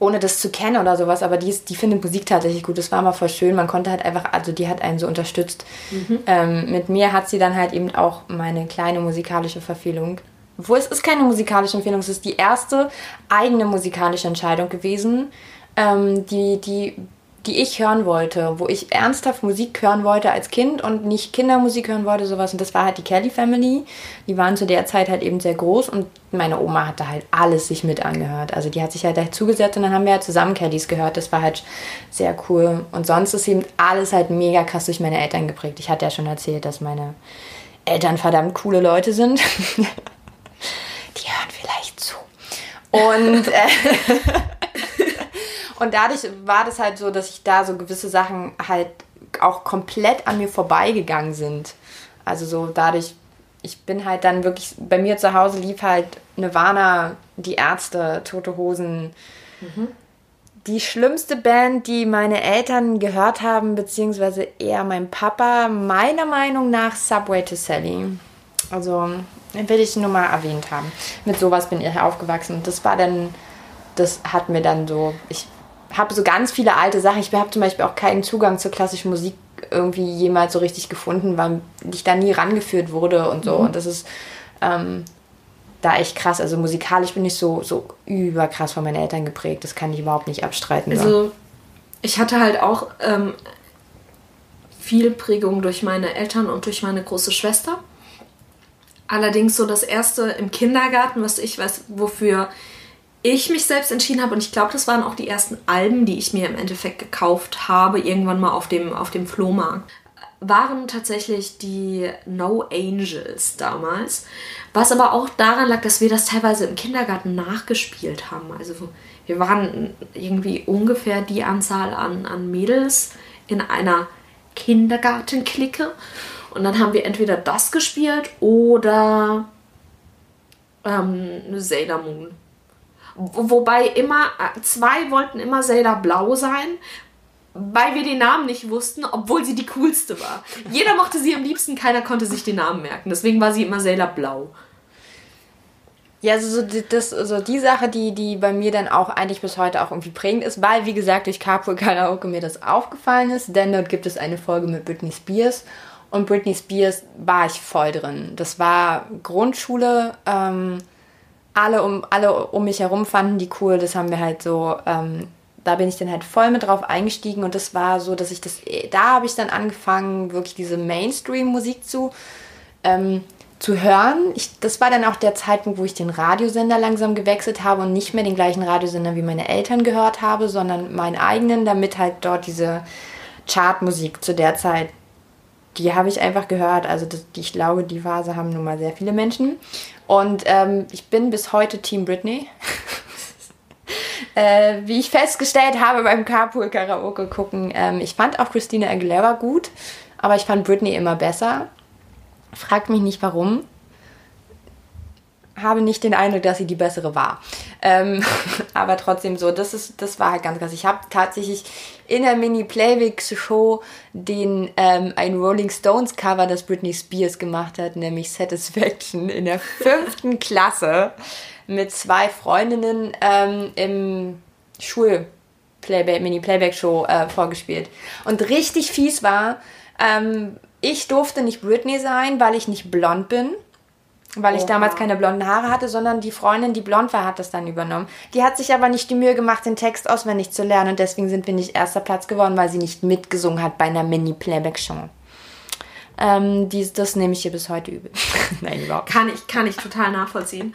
S1: ohne das zu kennen oder sowas, aber die, ist, die findet Musik tatsächlich gut. Das war mal voll schön. Man konnte halt einfach, also die hat einen so unterstützt. Mhm. Ähm, mit mir hat sie dann halt eben auch meine kleine musikalische Verfehlung. Wo es ist keine musikalische Empfehlung, es ist die erste eigene musikalische Entscheidung gewesen, ähm, die, die die ich hören wollte, wo ich ernsthaft Musik hören wollte als Kind und nicht Kindermusik hören wollte, sowas. Und das war halt die Kelly Family. Die waren zu der Zeit halt eben sehr groß und meine Oma hatte halt alles sich mit angehört. Also die hat sich halt dazugesetzt und dann haben wir halt zusammen Kellys gehört. Das war halt sehr cool. Und sonst ist eben alles halt mega krass durch meine Eltern geprägt. Ich hatte ja schon erzählt, dass meine Eltern verdammt coole Leute sind. die hören vielleicht zu. Und äh, Und dadurch war das halt so, dass ich da so gewisse Sachen halt auch komplett an mir vorbeigegangen sind. Also so dadurch, ich bin halt dann wirklich, bei mir zu Hause lief halt Nirvana, die Ärzte, Tote Hosen. Mhm. Die schlimmste Band, die meine Eltern gehört haben, beziehungsweise eher mein Papa, meiner Meinung nach Subway to Sally. Also, will ich nur mal erwähnt haben. Mit sowas bin ich aufgewachsen. Das war dann, das hat mir dann so, ich habe so ganz viele alte Sachen. Ich habe zum Beispiel auch keinen Zugang zur klassischen Musik irgendwie jemals so richtig gefunden, weil ich da nie rangeführt wurde und so. Mhm. Und das ist ähm, da echt krass. Also musikalisch bin ich so, so überkrass von meinen Eltern geprägt. Das kann ich überhaupt nicht abstreiten.
S2: Also ich hatte halt auch ähm, viel Prägung durch meine Eltern und durch meine große Schwester. Allerdings so das erste im Kindergarten, was ich weiß, wofür ich mich selbst entschieden habe, und ich glaube, das waren auch die ersten Alben, die ich mir im Endeffekt gekauft habe, irgendwann mal auf dem, auf dem Flohmarkt, waren tatsächlich die No Angels damals. Was aber auch daran lag, dass wir das teilweise im Kindergarten nachgespielt haben. Also wir waren irgendwie ungefähr die Anzahl an, an Mädels in einer Kindergartenklicke. Und dann haben wir entweder das gespielt oder ähm, Sailor Moon. Wobei immer, äh, zwei wollten immer Zelda blau sein, weil wir den Namen nicht wussten, obwohl sie die coolste war. Jeder mochte sie am liebsten, keiner konnte sich den Namen merken. Deswegen war sie immer Zelda blau.
S1: Ja, also so das, also die Sache, die, die bei mir dann auch eigentlich bis heute auch irgendwie prägend ist, weil, wie gesagt, durch Carpool Karaoke mir das aufgefallen ist, denn dort gibt es eine Folge mit Britney Spears Und Britney Spears war ich voll drin. Das war Grundschule. Ähm, alle, um, alle um mich herum fanden die cool. Das haben wir halt so ähm, da bin ich dann halt voll mit drauf eingestiegen und das war so, dass ich das, da habe ich dann angefangen, wirklich diese Mainstream-Musik zu, ähm, zu hören. Ich, das war dann auch der Zeitpunkt, wo ich den Radiosender langsam gewechselt habe und nicht mehr den gleichen Radiosender wie meine Eltern gehört habe, sondern meinen eigenen, damit halt dort diese Chartmusik zu der Zeit, die habe ich einfach gehört. Also das, ich glaube, die Phase haben nun mal sehr viele Menschen. Und ähm, ich bin bis heute Team Britney. äh, wie ich festgestellt habe beim Carpool Karaoke gucken, ähm, ich fand auch Christina Aguilera gut, aber ich fand Britney immer besser. Fragt mich nicht warum. Habe nicht den Eindruck, dass sie die bessere war. Ähm, aber trotzdem so, das, ist, das war halt ganz krass. Ich habe tatsächlich in der Mini-Playback-Show den ähm, ein Rolling Stones Cover, das Britney Spears gemacht hat, nämlich Satisfaction in der fünften Klasse mit zwei Freundinnen ähm, im Schul Playback, Mini-Playback-Show äh, vorgespielt. Und richtig fies war, ähm, ich durfte nicht Britney sein, weil ich nicht blond bin. Weil ich Oha. damals keine blonden Haare hatte, sondern die Freundin, die blond war, hat das dann übernommen. Die hat sich aber nicht die Mühe gemacht, den Text auswendig zu lernen und deswegen sind wir nicht erster Platz geworden, weil sie nicht mitgesungen hat bei einer Mini-Playback-Show. Ähm, die, das nehme ich hier bis heute übel.
S2: Nein, überhaupt
S1: kann ich, kann ich total nachvollziehen.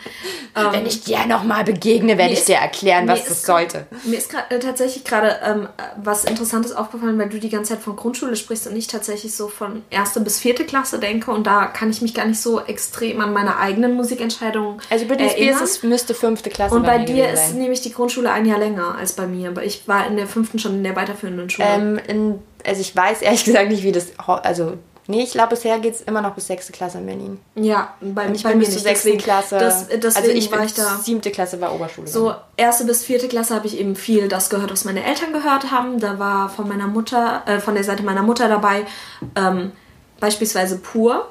S1: Wenn ähm, ich dir nochmal begegne, werde ich ist, dir erklären, was das sollte.
S2: Mir ist grad, äh, tatsächlich gerade ähm, was Interessantes aufgefallen, weil du die ganze Zeit von Grundschule sprichst und ich tatsächlich so von erste bis vierte Klasse denke und da kann ich mich gar nicht so extrem an meine eigenen Musikentscheidungen
S1: Also Britney Spears ist, müsste fünfte Klasse
S2: Und bei, bei dir ist nämlich die Grundschule ein Jahr länger als bei mir, aber ich war in der fünften schon in der weiterführenden Schule.
S1: Ähm, in, also ich weiß ehrlich gesagt nicht, wie das, also Nee, ich glaube, bisher geht es immer noch bis 6. Klasse in Berlin.
S2: Ja, bei, ich bei bin mir bis zur 6. Klasse.
S1: Das, also ich war ich da. 7. Klasse war Oberschule.
S2: So, erste bis vierte Klasse habe ich eben viel das gehört, was meine Eltern gehört haben. Da war von meiner Mutter, äh, von der Seite meiner Mutter dabei, ähm, beispielsweise Pur.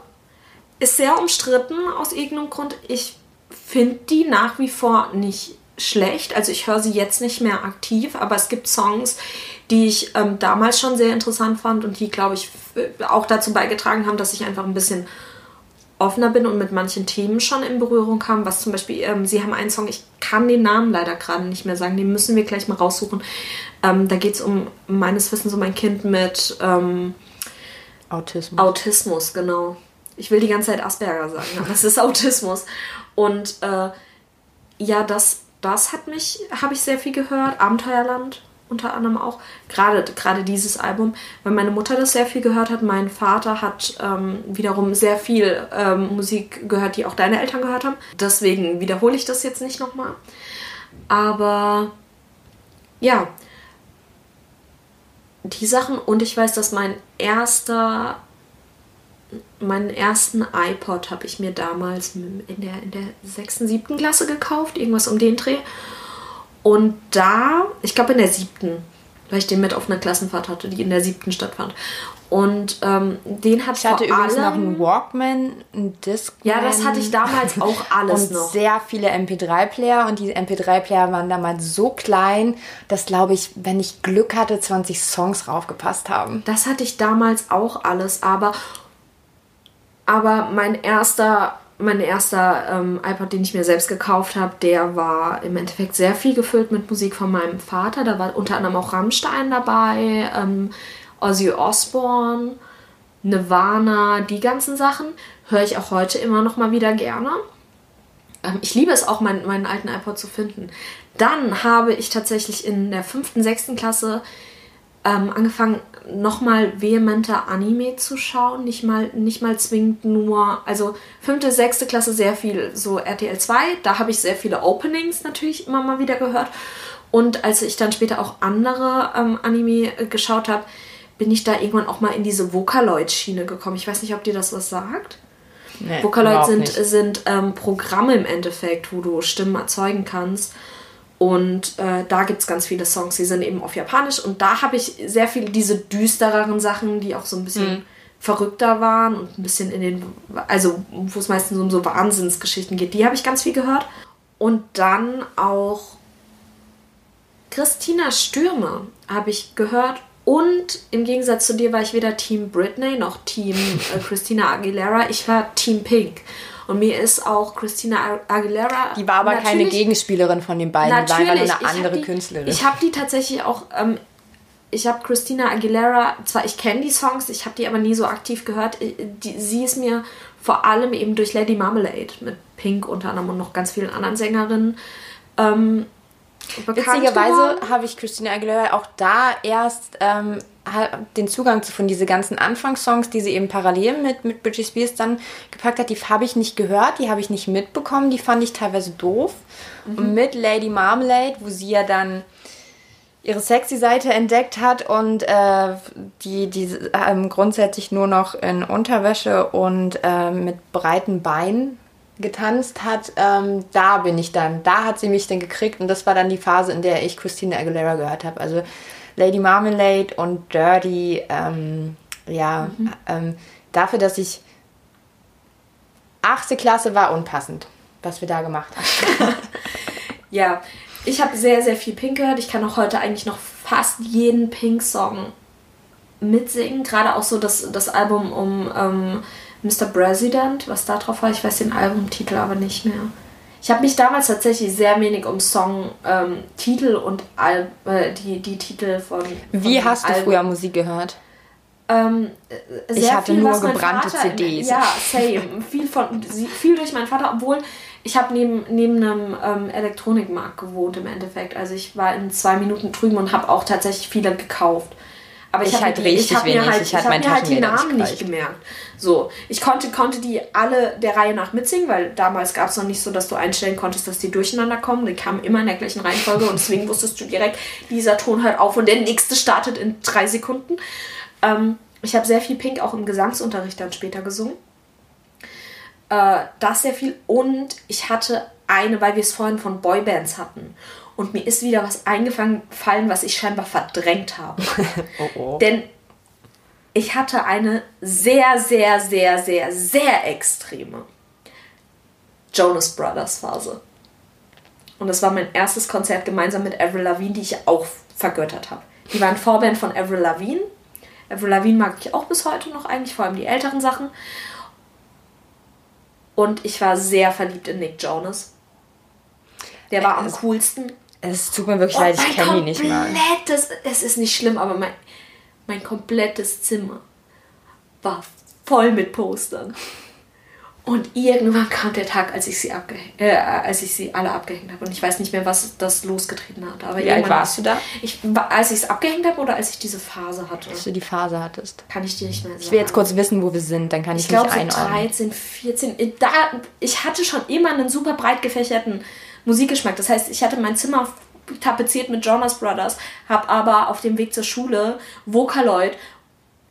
S2: Ist sehr umstritten aus irgendeinem Grund. Ich finde die nach wie vor nicht schlecht. Also ich höre sie jetzt nicht mehr aktiv, aber es gibt Songs, die ich ähm, damals schon sehr interessant fand und die, glaube ich, auch dazu beigetragen haben, dass ich einfach ein bisschen offener bin und mit manchen Themen schon in Berührung kam. Was zum Beispiel, ähm, sie haben einen Song, ich kann den Namen leider gerade nicht mehr sagen, den müssen wir gleich mal raussuchen. Ähm, da geht es um meines Wissens um ein Kind mit ähm,
S1: Autismus.
S2: Autismus, genau. Ich will die ganze Zeit Asperger sagen, aber es ist Autismus. Und äh, ja, das, das hat mich, habe ich sehr viel gehört. Abenteuerland unter anderem auch. Gerade, gerade dieses Album, weil meine Mutter das sehr viel gehört hat. Mein Vater hat ähm, wiederum sehr viel ähm, Musik gehört, die auch deine Eltern gehört haben. Deswegen wiederhole ich das jetzt nicht nochmal. Aber ja, die Sachen und ich weiß, dass mein erster meinen ersten iPod habe ich mir damals in der, in der 6., 7. Klasse gekauft, irgendwas um den Dreh. Und da, ich glaube in der siebten, weil ich den mit auf einer Klassenfahrt hatte, die in der siebten stattfand. Und ähm, den hat
S1: ich hatte übrigens allem, noch einen Walkman, einen Discman.
S2: Ja, das hatte ich damals auch alles
S1: und
S2: noch.
S1: sehr viele MP3-Player und die MP3-Player waren damals so klein, dass, glaube ich, wenn ich Glück hatte, 20 Songs raufgepasst haben.
S2: Das hatte ich damals auch alles, aber, aber mein erster mein erster ähm, iPod, den ich mir selbst gekauft habe, der war im Endeffekt sehr viel gefüllt mit Musik von meinem Vater. Da war unter anderem auch Rammstein dabei, ähm, Ozzy Osbourne, Nirvana, die ganzen Sachen höre ich auch heute immer noch mal wieder gerne. Ähm, ich liebe es auch, mein, meinen alten iPod zu finden. Dann habe ich tatsächlich in der fünften, sechsten Klasse ähm, angefangen, nochmal vehementer Anime zu schauen. Nicht mal, nicht mal zwingend nur, also fünfte, sechste Klasse sehr viel so RTL 2. Da habe ich sehr viele Openings natürlich immer mal wieder gehört. Und als ich dann später auch andere ähm, Anime äh, geschaut habe, bin ich da irgendwann auch mal in diese Vocaloid-Schiene gekommen. Ich weiß nicht, ob dir das was sagt. Nee, Vocaloid sind, sind ähm, Programme im Endeffekt, wo du Stimmen erzeugen kannst. Und äh, da gibt es ganz viele Songs, die sind eben auf Japanisch. Und da habe ich sehr viele diese düstereren Sachen, die auch so ein bisschen mhm. verrückter waren und ein bisschen in den, also wo es meistens um so Wahnsinnsgeschichten geht, die habe ich ganz viel gehört. Und dann auch Christina Stürme habe ich gehört Und im Gegensatz zu dir war ich weder Team Britney noch Team äh, Christina Aguilera. Ich war Team Pink. Und mir ist auch Christina Aguilera.
S1: Die war aber keine Gegenspielerin von den beiden, die war einfach nur eine andere
S2: die,
S1: Künstlerin.
S2: Ich habe die tatsächlich auch. Ähm, ich habe Christina Aguilera, zwar ich kenne die Songs, ich habe die aber nie so aktiv gehört. Die, sie ist mir vor allem eben durch Lady Marmalade mit Pink unter anderem und noch ganz vielen anderen Sängerinnen ähm,
S1: Witzigerweise habe ich Christina Aguilera auch da erst ähm, den Zugang zu von diese ganzen Anfangssongs, die sie eben parallel mit, mit Britney Spears dann gepackt hat, die habe ich nicht gehört, die habe ich nicht mitbekommen, die fand ich teilweise doof. Mhm. Und mit Lady Marmalade, wo sie ja dann ihre sexy Seite entdeckt hat und äh, die, die ähm, grundsätzlich nur noch in Unterwäsche und äh, mit breiten Beinen getanzt hat, ähm, da bin ich dann, da hat sie mich dann gekriegt und das war dann die Phase, in der ich Christina Aguilera gehört habe. Also Lady Marmalade und Dirty, ähm, ja, mhm. ähm, dafür, dass ich 8. Klasse war unpassend, was wir da gemacht haben.
S2: ja, ich habe sehr, sehr viel Pink gehört. Ich kann auch heute eigentlich noch fast jeden Pink-Song mitsingen. Gerade auch so das, das Album um ähm, Mr. President, was da drauf war. Ich weiß den Albumtitel aber nicht mehr. Ich habe mich damals tatsächlich sehr wenig um Songtitel ähm, und Al äh, die, die Titel von. von
S1: Wie hast du früher Musik gehört?
S2: Ähm,
S1: ich hatte viel, nur gebrannte CDs.
S2: ja, same. viel, von, viel durch meinen Vater, obwohl ich habe neben, neben einem ähm, Elektronikmarkt gewohnt im Endeffekt. Also ich war in zwei Minuten drüben und habe auch tatsächlich viele gekauft. Aber ich, ich halt die, richtig ich wenig. Halt, ich, ich habe mir halt die Namen nicht gemerkt. So, ich konnte, konnte die alle der Reihe nach mitsingen, weil damals gab es noch nicht so, dass du einstellen konntest, dass die durcheinander kommen. Die kamen immer in der gleichen Reihenfolge und deswegen wusstest du direkt, dieser Ton hört auf und der nächste startet in drei Sekunden. Ähm, ich habe sehr viel Pink auch im Gesangsunterricht dann später gesungen. Äh, das sehr viel und ich hatte eine, weil wir es vorhin von Boybands hatten. Und mir ist wieder was eingefallen, was ich scheinbar verdrängt habe. oh oh. Denn ich hatte eine sehr, sehr, sehr, sehr, sehr extreme Jonas Brothers Phase. Und das war mein erstes Konzert gemeinsam mit Avril Lavigne, die ich auch vergöttert habe. Die waren Vorband von Avril Lavigne. Avril Lavigne mag ich auch bis heute noch eigentlich, vor allem die älteren Sachen. Und ich war sehr verliebt in Nick Jonas. Der war am coolsten.
S1: Es tut mir wirklich leid, ich kenne ihn nicht mal.
S2: Es ist nicht schlimm, aber mein, mein komplettes Zimmer war voll mit Postern. Und irgendwann kam der Tag, als ich sie, äh, als ich sie alle abgehängt habe. Und ich weiß nicht mehr, was das losgetreten hat. Aber
S1: Wie alt warst du da?
S2: Ich, als ich es abgehängt habe oder als ich diese Phase hatte?
S1: Als du die Phase hattest.
S2: Kann ich dir nicht mehr sagen.
S1: Ich will jetzt kurz wissen, wo wir sind, dann kann ich, ich
S2: glaub, mich einordnen. Ich glaube, so 13, 14. Da, ich hatte schon immer einen super breit gefächerten Musikgeschmack. Das heißt, ich hatte mein Zimmer tapeziert mit Jonas Brothers, habe aber auf dem Weg zur Schule Vocaloid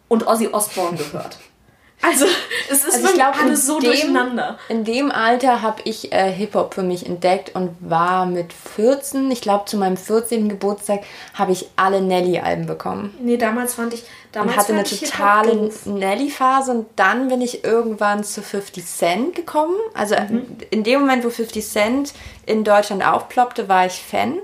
S2: und Ozzy Osbourne gehört. Also, es ist also ich glaub, alles so dem, durcheinander.
S1: In dem Alter habe ich äh, Hip-Hop für mich entdeckt und war mit 14, ich glaube zu meinem 14. Geburtstag, habe ich alle Nelly-Alben bekommen.
S2: Nee, damals fand ich. Damals
S1: und hatte eine totale Nelly-Phase und dann bin ich irgendwann zu 50 Cent gekommen. Also mhm. in dem Moment, wo 50 Cent in Deutschland aufploppte, war ich Fan.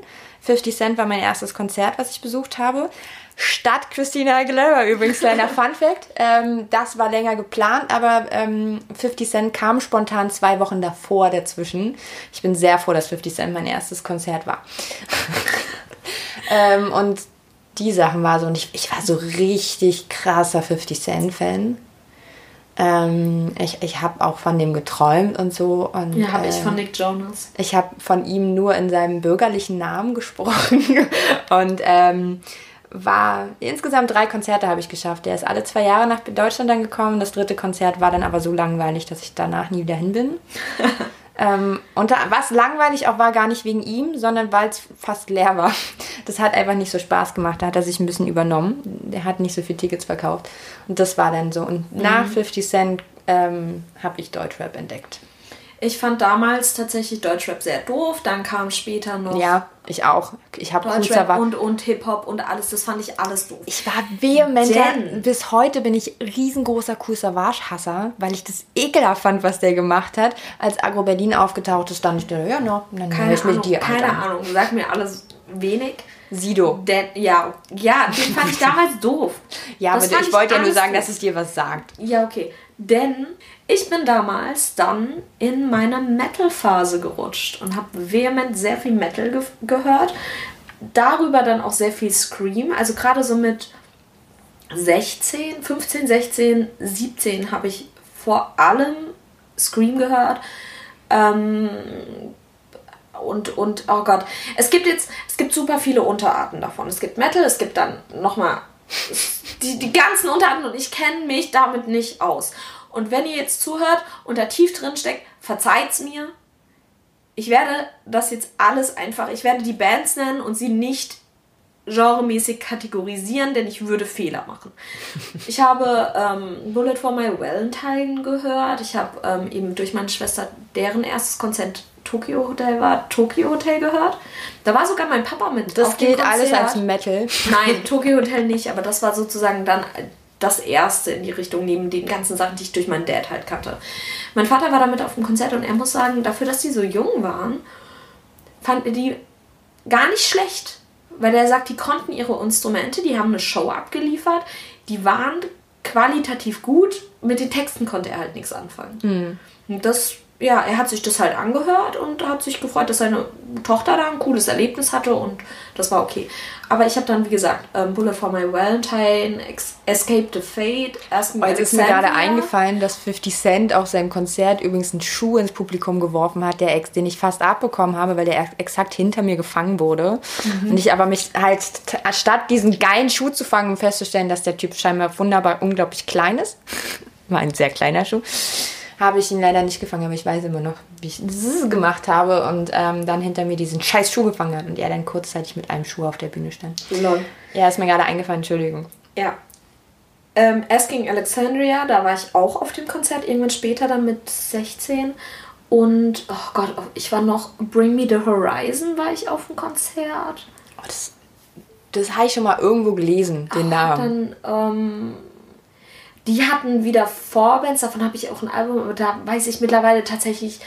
S1: 50 Cent war mein erstes Konzert, was ich besucht habe. Statt Christina Aguilera übrigens, kleiner Fun Fact. Ähm, das war länger geplant, aber ähm, 50 Cent kam spontan zwei Wochen davor dazwischen. Ich bin sehr froh, dass 50 Cent mein erstes Konzert war. ähm, und die Sachen war so, und ich, ich war so richtig krasser 50 Cent Fan. Ähm, ich ich habe auch von dem geträumt und so. Und,
S2: ja, habe äh, ich von Nick Jonas.
S1: Ich habe von ihm nur in seinem bürgerlichen Namen gesprochen. und ähm, war insgesamt drei Konzerte habe ich geschafft. Der ist alle zwei Jahre nach Deutschland dann gekommen. Das dritte Konzert war dann aber so langweilig, dass ich danach nie wieder hin bin. ähm, und da, was langweilig auch war, gar nicht wegen ihm, sondern weil es fast leer war. Das hat einfach nicht so Spaß gemacht. Da hat er sich ein bisschen übernommen. Der hat nicht so viele Tickets verkauft. Und das war dann so. Und mhm. nach 50 Cent ähm, habe ich Deutschrap entdeckt.
S2: Ich fand damals tatsächlich Deutschrap sehr doof. Dann kam später noch.
S1: Ja, ich auch. Ich habe
S2: Deutschrap und, und Hip-Hop und alles. Das fand ich alles doof.
S1: Ich war vehementer. Bis heute bin ich riesengroßer Cool Savage-Hasser, weil ich das ekelhaft fand, was der gemacht hat. Als Agro Berlin aufgetaucht ist, dann ich da, ja, no, dann
S2: keine ich mit dir. Keine an. Ahnung, sag mir alles wenig.
S1: Sido.
S2: Denn, ja, ja, den fand ich damals doof.
S1: Ja,
S2: Das
S1: aber ich wollte ja nur sagen, dass es dir was sagt.
S2: Ja, okay. Denn ich bin damals dann in meine Metal-Phase gerutscht und habe vehement sehr viel Metal ge gehört. Darüber dann auch sehr viel Scream. Also gerade so mit 16, 15, 16, 17 habe ich vor allem Scream gehört. Ähm, und, und, oh Gott, es gibt jetzt, es gibt super viele Unterarten davon. Es gibt Metal, es gibt dann nochmal die, die ganzen Unterarten und ich kenne mich damit nicht aus. Und wenn ihr jetzt zuhört und da tief drin steckt, verzeiht's mir. Ich werde das jetzt alles einfach, ich werde die Bands nennen und sie nicht genremäßig kategorisieren, denn ich würde Fehler machen. Ich habe ähm, Bullet for My Valentine gehört. Ich habe ähm, eben durch meine Schwester deren erstes Konzert Tokyo Hotel war, Tokyo Hotel gehört. Da war sogar mein Papa mit.
S1: Das
S2: auf dem
S1: gilt alles als Metal.
S2: Nein, Tokyo Hotel nicht, aber das war sozusagen dann das erste in die Richtung, neben den ganzen Sachen, die ich durch meinen Dad halt kannte. Mein Vater war damit auf dem Konzert und er muss sagen, dafür, dass die so jung waren, fand er die gar nicht schlecht. Weil er sagt, die konnten ihre Instrumente, die haben eine Show abgeliefert, die waren qualitativ gut, mit den Texten konnte er halt nichts anfangen. Und das, ja, er hat sich das halt angehört und hat sich gefreut, dass seine Tochter da ein cooles Erlebnis hatte und das war okay. Aber ich habe dann, wie gesagt, ähm, Bullet for My Valentine, Ex Escape the Fate, Asking
S1: Jetzt ist mir gerade eingefallen, dass 50 Cent auf seinem Konzert übrigens einen Schuh ins Publikum geworfen hat, der ex, den ich fast abbekommen habe, weil der ex- exakt hinter mir gefangen wurde. Und ich aber mich halt, statt diesen geilen Schuh zu fangen, um festzustellen, dass der Typ scheinbar wunderbar unglaublich klein ist, war ein sehr kleiner Schuh, habe ich ihn leider nicht gefangen, aber ich weiß immer noch, wie ich das gemacht habe und ähm, dann hinter mir diesen scheiß Schuh gefangen hat und er dann kurzzeitig mit einem Schuh auf der Bühne stand.
S2: Lol.
S1: Ja, ist mir gerade eingefallen, Entschuldigung.
S2: Ja. Ähm, Asking Alexandria, da war ich auch auf dem Konzert, irgendwann später, dann mit 16. Und, oh Gott, ich war noch, Bring Me the Horizon war ich auf dem Konzert.
S1: Oh, das das habe ich schon mal irgendwo gelesen, den Namen.
S2: Dann, ähm, die hatten wieder Vorbands, davon habe ich auch ein Album, aber da weiß ich mittlerweile tatsächlich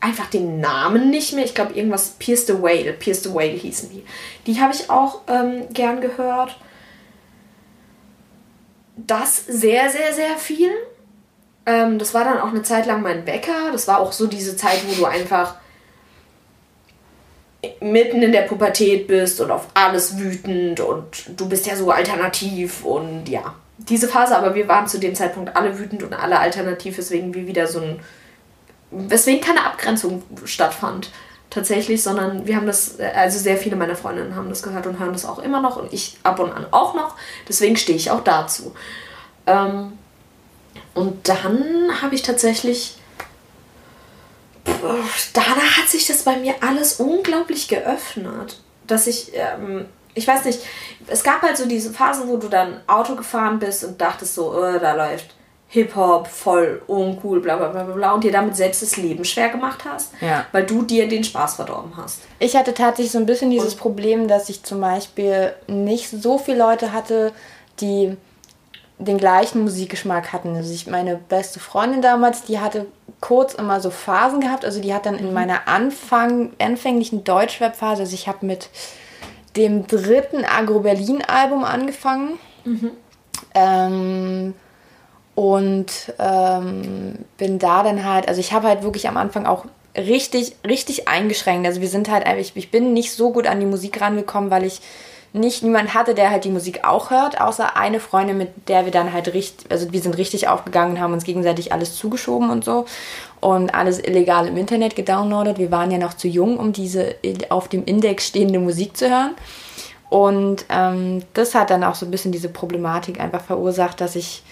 S2: einfach den Namen nicht mehr. Ich glaube, irgendwas Pierce the Whale, Pierce the Whale hießen die. Die habe ich auch ähm, gern gehört. Das sehr, sehr, sehr viel. Ähm, das war dann auch eine Zeit lang mein Wecker. Das war auch so diese Zeit, wo du einfach mitten in der Pubertät bist und auf alles wütend und du bist ja so alternativ und ja. Diese Phase, aber wir waren zu dem Zeitpunkt alle wütend und alle alternativ, weswegen wir wieder so ein. weswegen keine Abgrenzung stattfand tatsächlich, sondern wir haben das, also sehr viele meiner Freundinnen haben das gehört und hören das auch immer noch und ich ab und an auch noch. Deswegen stehe ich auch dazu. Ähm, und dann habe ich tatsächlich danach hat sich das bei mir alles unglaublich geöffnet. Dass ich, ähm, ich weiß nicht, es gab halt so diese Phasen, wo du dann Auto gefahren bist und dachtest so, äh, da läuft Hip-Hop, voll uncool, bla bla bla bla bla und dir damit selbst das Leben schwer gemacht hast,
S1: Ja.
S2: weil du dir den Spaß verdorben hast.
S1: Ich hatte tatsächlich so ein bisschen dieses Problem, dass ich zum Beispiel nicht so viele Leute hatte, die den gleichen Musikgeschmack hatten. Also ich, meine beste Freundin damals, die hatte kurz immer so Phasen gehabt. Also die hat dann in meiner Anfang, anfänglichen Deutschrap-Phase, also ich habe mit dem dritten Agro-Berlin-Album angefangen. Ähm, und ähm, bin da dann halt, also ich habe halt wirklich am Anfang auch richtig, richtig eingeschränkt. Also wir sind halt einfach, ich bin nicht so gut an die Musik rangekommen, weil ich nicht niemand hatte, der halt die Musik auch hört, außer eine Freundin, mit der wir dann halt richtig, also wir sind richtig aufgegangen und haben uns gegenseitig alles zugeschoben und so und alles illegal im Internet gedownloadet. Wir waren ja noch zu jung, um diese auf dem Index stehende Musik zu hören. Und ähm, das hat dann auch so ein bisschen diese Problematik einfach verursacht, dass ich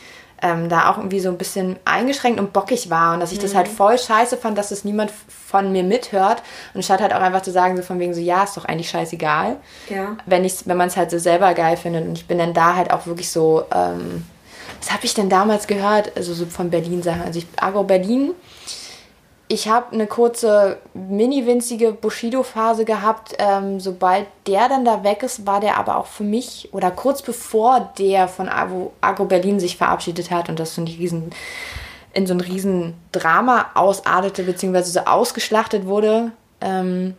S1: ähm, da auch irgendwie so ein bisschen eingeschränkt und bockig war und dass ich das halt voll scheiße fand, dass das niemand von mir mithört. Und statt halt auch einfach zu sagen, so von wegen so, ja, ist doch eigentlich scheißegal.
S2: Ja.
S1: Wenn, ich's, wenn man es halt so selber geil findet. Und ich bin dann da halt auch wirklich so, ähm, was habe ich denn damals gehört? Also so von Berlin-Sachen. Also ich, Agro Berlin, ich habe eine kurze, mini-winzige Bushido-Phase gehabt. Ähm, sobald der dann da weg ist, war der aber auch für mich, oder kurz bevor der von Agro, Berlin sich verabschiedet hat und das so ein riesen, in so ein riesen Drama ausartete, beziehungsweise so ausgeschlachtet wurde, ähm,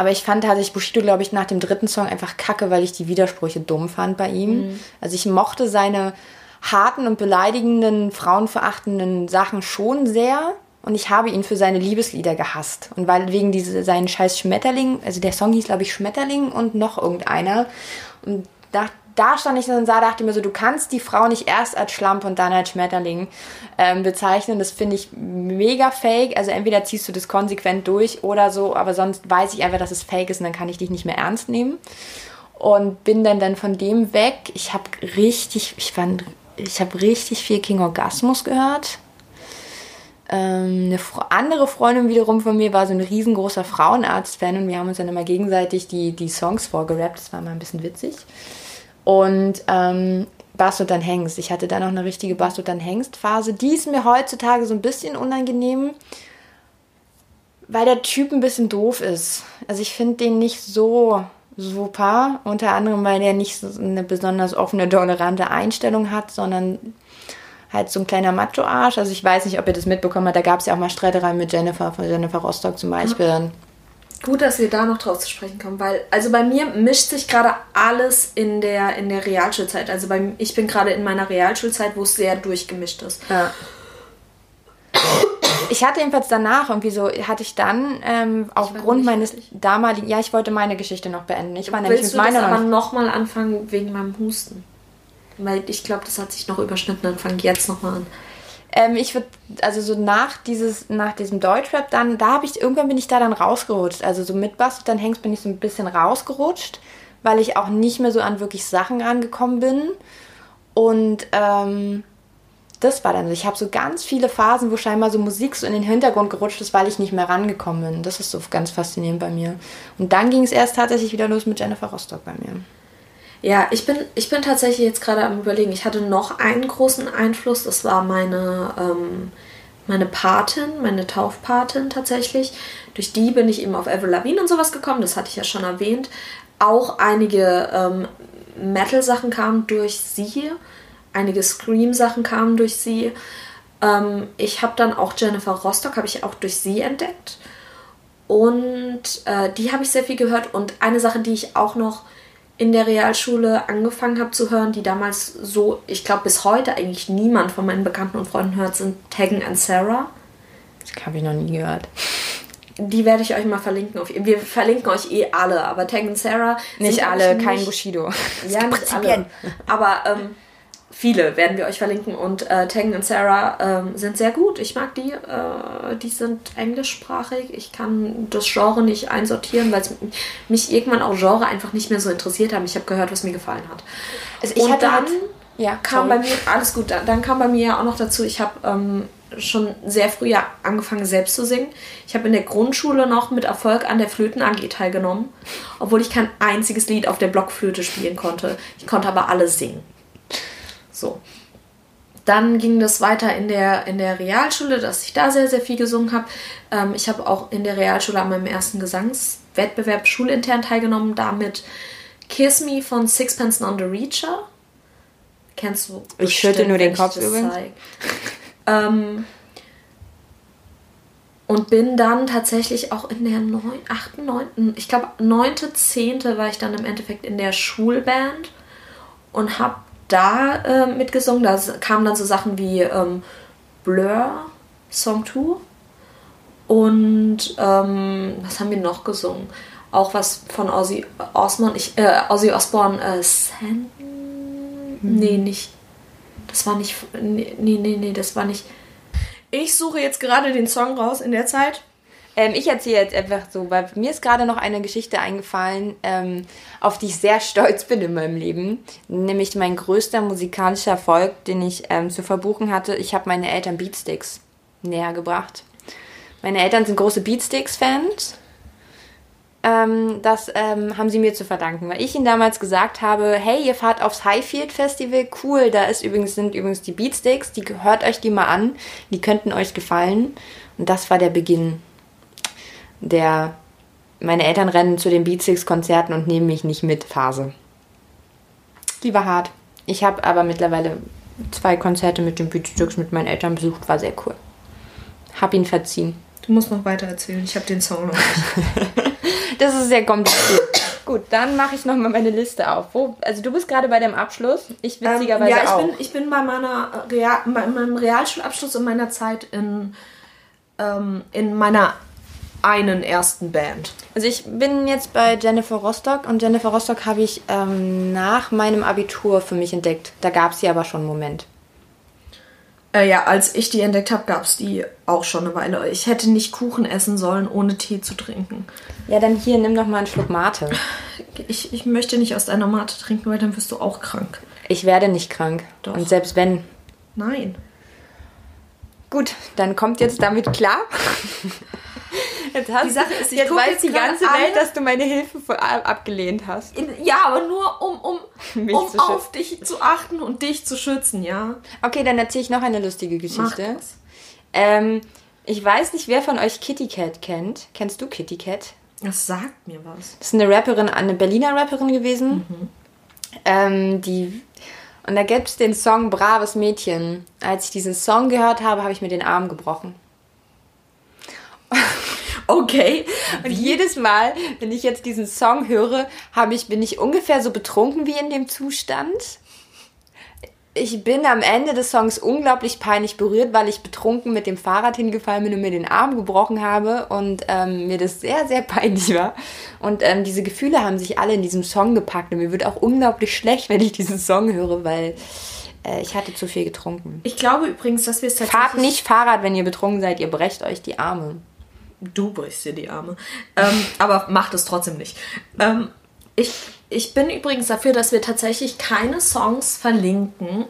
S1: aber ich fand tatsächlich Bushido, glaube ich, nach dem dritten Song einfach kacke, weil ich die Widersprüche dumm fand bei ihm. Mhm. Also ich mochte seine harten und beleidigenden, frauenverachtenden Sachen schon sehr. Und ich habe ihn für seine Liebeslieder gehasst. Und weil wegen diese, seinen scheiß Schmetterling, also der Song hieß, glaube ich, Schmetterling und noch irgendeiner. Und da, da stand ich und sah, dachte mir so, du kannst die Frau nicht erst als Schlampe und dann als Schmetterling ähm, bezeichnen. Das finde ich mega fake. Also entweder ziehst du das konsequent durch oder so, aber sonst weiß ich einfach, dass es fake ist und dann kann ich dich nicht mehr ernst nehmen. Und bin dann, dann von dem weg. Ich habe richtig, ich fand, ich habe richtig viel King Orgasmus gehört. Ähm, eine andere Freundin wiederum von mir war so ein riesengroßer Frauenarzt-Fan und wir haben uns dann immer gegenseitig die, die Songs vorgerappt. Das war mal ein bisschen witzig. Und ähm, Bass und dann Hengst. Ich hatte da noch eine richtige Bass und dann Hengst-Phase. Die ist mir heutzutage so ein bisschen unangenehm, weil der Typ ein bisschen doof ist. Also ich finde den nicht so super. Unter anderem, weil der nicht so eine besonders offene, tolerante Einstellung hat, sondern halt so ein kleiner Macho-Arsch. Also ich weiß nicht, ob ihr das mitbekommen habt. Da gab es ja auch mal Streitereien mit Jennifer, von Jennifer Rostock zum Beispiel. Ja.
S2: Gut, dass wir da noch drauf zu sprechen kommen, weil also bei mir mischt sich gerade alles in der in der Realschulzeit. Also bei ich bin gerade in meiner Realschulzeit, wo es sehr durchgemischt ist. Ja.
S1: Ich hatte jedenfalls danach irgendwie so, hatte ich dann ähm, aufgrund meines damaligen, ja, ich wollte meine Geschichte noch beenden. Ich war
S2: nämlich mit meiner. aber nochmal anfangen wegen meinem Husten. Weil ich glaube, das hat sich noch überschnitten, dann fange ich jetzt nochmal an.
S1: Ähm, ich würde, also so nach dieses, nach diesem Deutschrap dann, da habe ich, irgendwann bin ich da dann rausgerutscht. Also so mit Bass dann Hengst bin ich so ein bisschen rausgerutscht, weil ich auch nicht mehr so an wirklich Sachen rangekommen bin. Und ähm, das war dann so. Ich habe so ganz viele Phasen, wo scheinbar so Musik so in den Hintergrund gerutscht ist, weil ich nicht mehr rangekommen bin. Das ist so ganz faszinierend bei mir. Und dann ging es erst tatsächlich wieder los mit Jennifer Rostock bei mir.
S2: Ja, ich bin, ich bin tatsächlich jetzt gerade am Überlegen. Ich hatte noch einen großen Einfluss. Das war meine, ähm, meine Patin, meine Taufpatin tatsächlich. Durch die bin ich eben auf Avril Lavigne und sowas gekommen. Das hatte ich ja schon erwähnt. Auch einige ähm, Metal-Sachen kamen durch sie. Einige Scream-Sachen kamen durch sie. Ähm, ich habe dann auch Jennifer Rostock, habe ich auch durch sie entdeckt. Und äh, die habe ich sehr viel gehört. Und eine Sache, die ich auch noch in der Realschule angefangen habe zu hören, die damals so, ich glaube bis heute eigentlich niemand von meinen Bekannten und Freunden hört, sind Tegan and Sarah.
S1: Das habe ich noch nie gehört.
S2: Die werde ich euch mal verlinken. Wir verlinken euch eh alle, aber Tegan Sarah.
S1: Nicht alle, kein Bushido.
S2: Ja, nicht alle. Aber ähm, viele werden wir euch verlinken und äh, Tegan und Sarah ähm, sind sehr gut. Ich mag die. Äh, die sind englischsprachig. Ich kann das Genre nicht einsortieren, weil mich irgendwann auch Genre einfach nicht mehr so interessiert haben. Ich habe gehört, was mir gefallen hat. Also ich und dann halt, ja, kam sorry. bei mir alles gut. Dann, dann kam bei mir ja auch noch dazu. Ich habe ähm, schon sehr früh ja angefangen selbst zu singen. Ich habe in der Grundschule noch mit Erfolg an der Flöten AG teilgenommen, obwohl ich kein einziges Lied auf der Blockflöte spielen konnte. Ich konnte aber alles singen. So. Dann ging das weiter in der, in der Realschule, dass ich da sehr, sehr viel gesungen habe. Ähm, ich habe auch in der Realschule an meinem ersten Gesangswettbewerb schulintern teilgenommen, damit Kiss Me von Sixpence on the Reacher. Kennst du? Ich schütte nur den Kopf übrigens. Ähm, und bin dann tatsächlich auch in der 9, 8., 9., ich glaube 9., 10. war ich dann im Endeffekt in der Schulband und habe da äh, mitgesungen. Da kamen dann so Sachen wie ähm, Blur, Song 2 und ähm, was haben wir noch gesungen? Auch was von Ozzy Osbourne, ich, äh, Ozzy Osbourne, äh, San? Hm. Nee, nicht. Das war nicht. Nee, nee, nee, das war nicht. Ich suche jetzt gerade den Song raus in der Zeit.
S1: Ähm, ich erzähle jetzt einfach so, weil mir ist gerade noch eine Geschichte eingefallen, ähm, auf die ich sehr stolz bin in meinem Leben. Nämlich mein größter musikalischer Erfolg, den ich ähm, zu verbuchen hatte. Ich habe meine Eltern Beatsticks näher gebracht. Meine Eltern sind große Beatsticks-Fans. Ähm, das ähm, haben sie mir zu verdanken, weil ich ihnen damals gesagt habe, hey, ihr fahrt aufs Highfield Festival, cool, da ist übrigens, sind übrigens die Beatsticks, die hört euch die mal an, die könnten euch gefallen. Und das war der Beginn der meine Eltern rennen zu den Beatsticks-Konzerten und nehmen mich nicht mit Phase. Die war hart. Ich habe aber mittlerweile zwei Konzerte mit den Beatsticks mit meinen Eltern besucht, war sehr cool. Hab ihn verziehen.
S2: Du musst noch weiter erzählen, ich habe den Song noch nicht.
S1: Das ist sehr kompliziert. Gut, dann mache ich nochmal meine Liste auf. Wo, also du bist gerade bei dem Abschluss. Ich witzigerweise
S2: ähm, ja, ich
S1: auch.
S2: Bin, ich bin bei meiner Real, bei meinem Realschulabschluss und meiner Zeit in, ähm, in meiner einen ersten Band.
S1: Also ich bin jetzt bei Jennifer Rostock und Jennifer Rostock habe ich ähm, nach meinem Abitur für mich entdeckt. Da gab es sie aber schon einen Moment.
S2: Äh, ja, als ich die entdeckt habe, gab es die auch schon eine Weile. Ich hätte nicht Kuchen essen sollen, ohne Tee zu trinken.
S1: Ja, dann hier, nimm doch mal einen Schluck Mate.
S2: Ich, ich möchte nicht aus deiner Mate trinken, weil dann wirst du auch krank.
S1: Ich werde nicht krank.
S2: Doch.
S1: Und selbst wenn.
S2: Nein.
S1: Gut, dann kommt jetzt damit klar. Jetzt hast
S2: Die Sache ist, ich
S1: jetzt weiß die ganze
S2: alle-
S1: Welt, dass du meine Hilfe vor- abgelehnt hast.
S2: In, ja, aber nur um, um,
S1: Mich
S2: um auf dich zu achten und dich zu schützen, ja?
S1: Okay, dann erzähle ich noch eine lustige Geschichte. Ähm, ich weiß nicht, wer von euch Kitty Cat kennt. Kennst du Kitty Cat?
S2: Das sagt mir was.
S1: Das ist eine Rapperin, eine Berliner Rapperin gewesen.
S2: Mhm.
S1: Ähm, die und da gibt es den Song Braves Mädchen. Als ich diesen Song gehört habe, habe ich mir den Arm gebrochen.
S2: Okay.
S1: Und jedes Mal, wenn ich jetzt diesen Song höre, habe ich, bin ich ungefähr so betrunken wie in dem Zustand. Ich bin am Ende des Songs unglaublich peinlich berührt, weil ich betrunken mit dem Fahrrad hingefallen bin und mir den Arm gebrochen habe und ähm, mir das sehr, sehr peinlich war. Und ähm, diese Gefühle haben sich alle in diesem Song gepackt und mir wird auch unglaublich schlecht, wenn ich diesen Song höre, weil äh, ich hatte zu viel getrunken.
S2: Ich glaube übrigens, dass wir es tatsächlich...
S1: Fahrt nicht Fahrrad, wenn ihr betrunken seid, ihr brecht euch die Arme.
S2: Du brichst dir die Arme. Ähm, aber macht es trotzdem nicht. Ähm, ich, ich bin übrigens dafür, dass wir tatsächlich keine Songs verlinken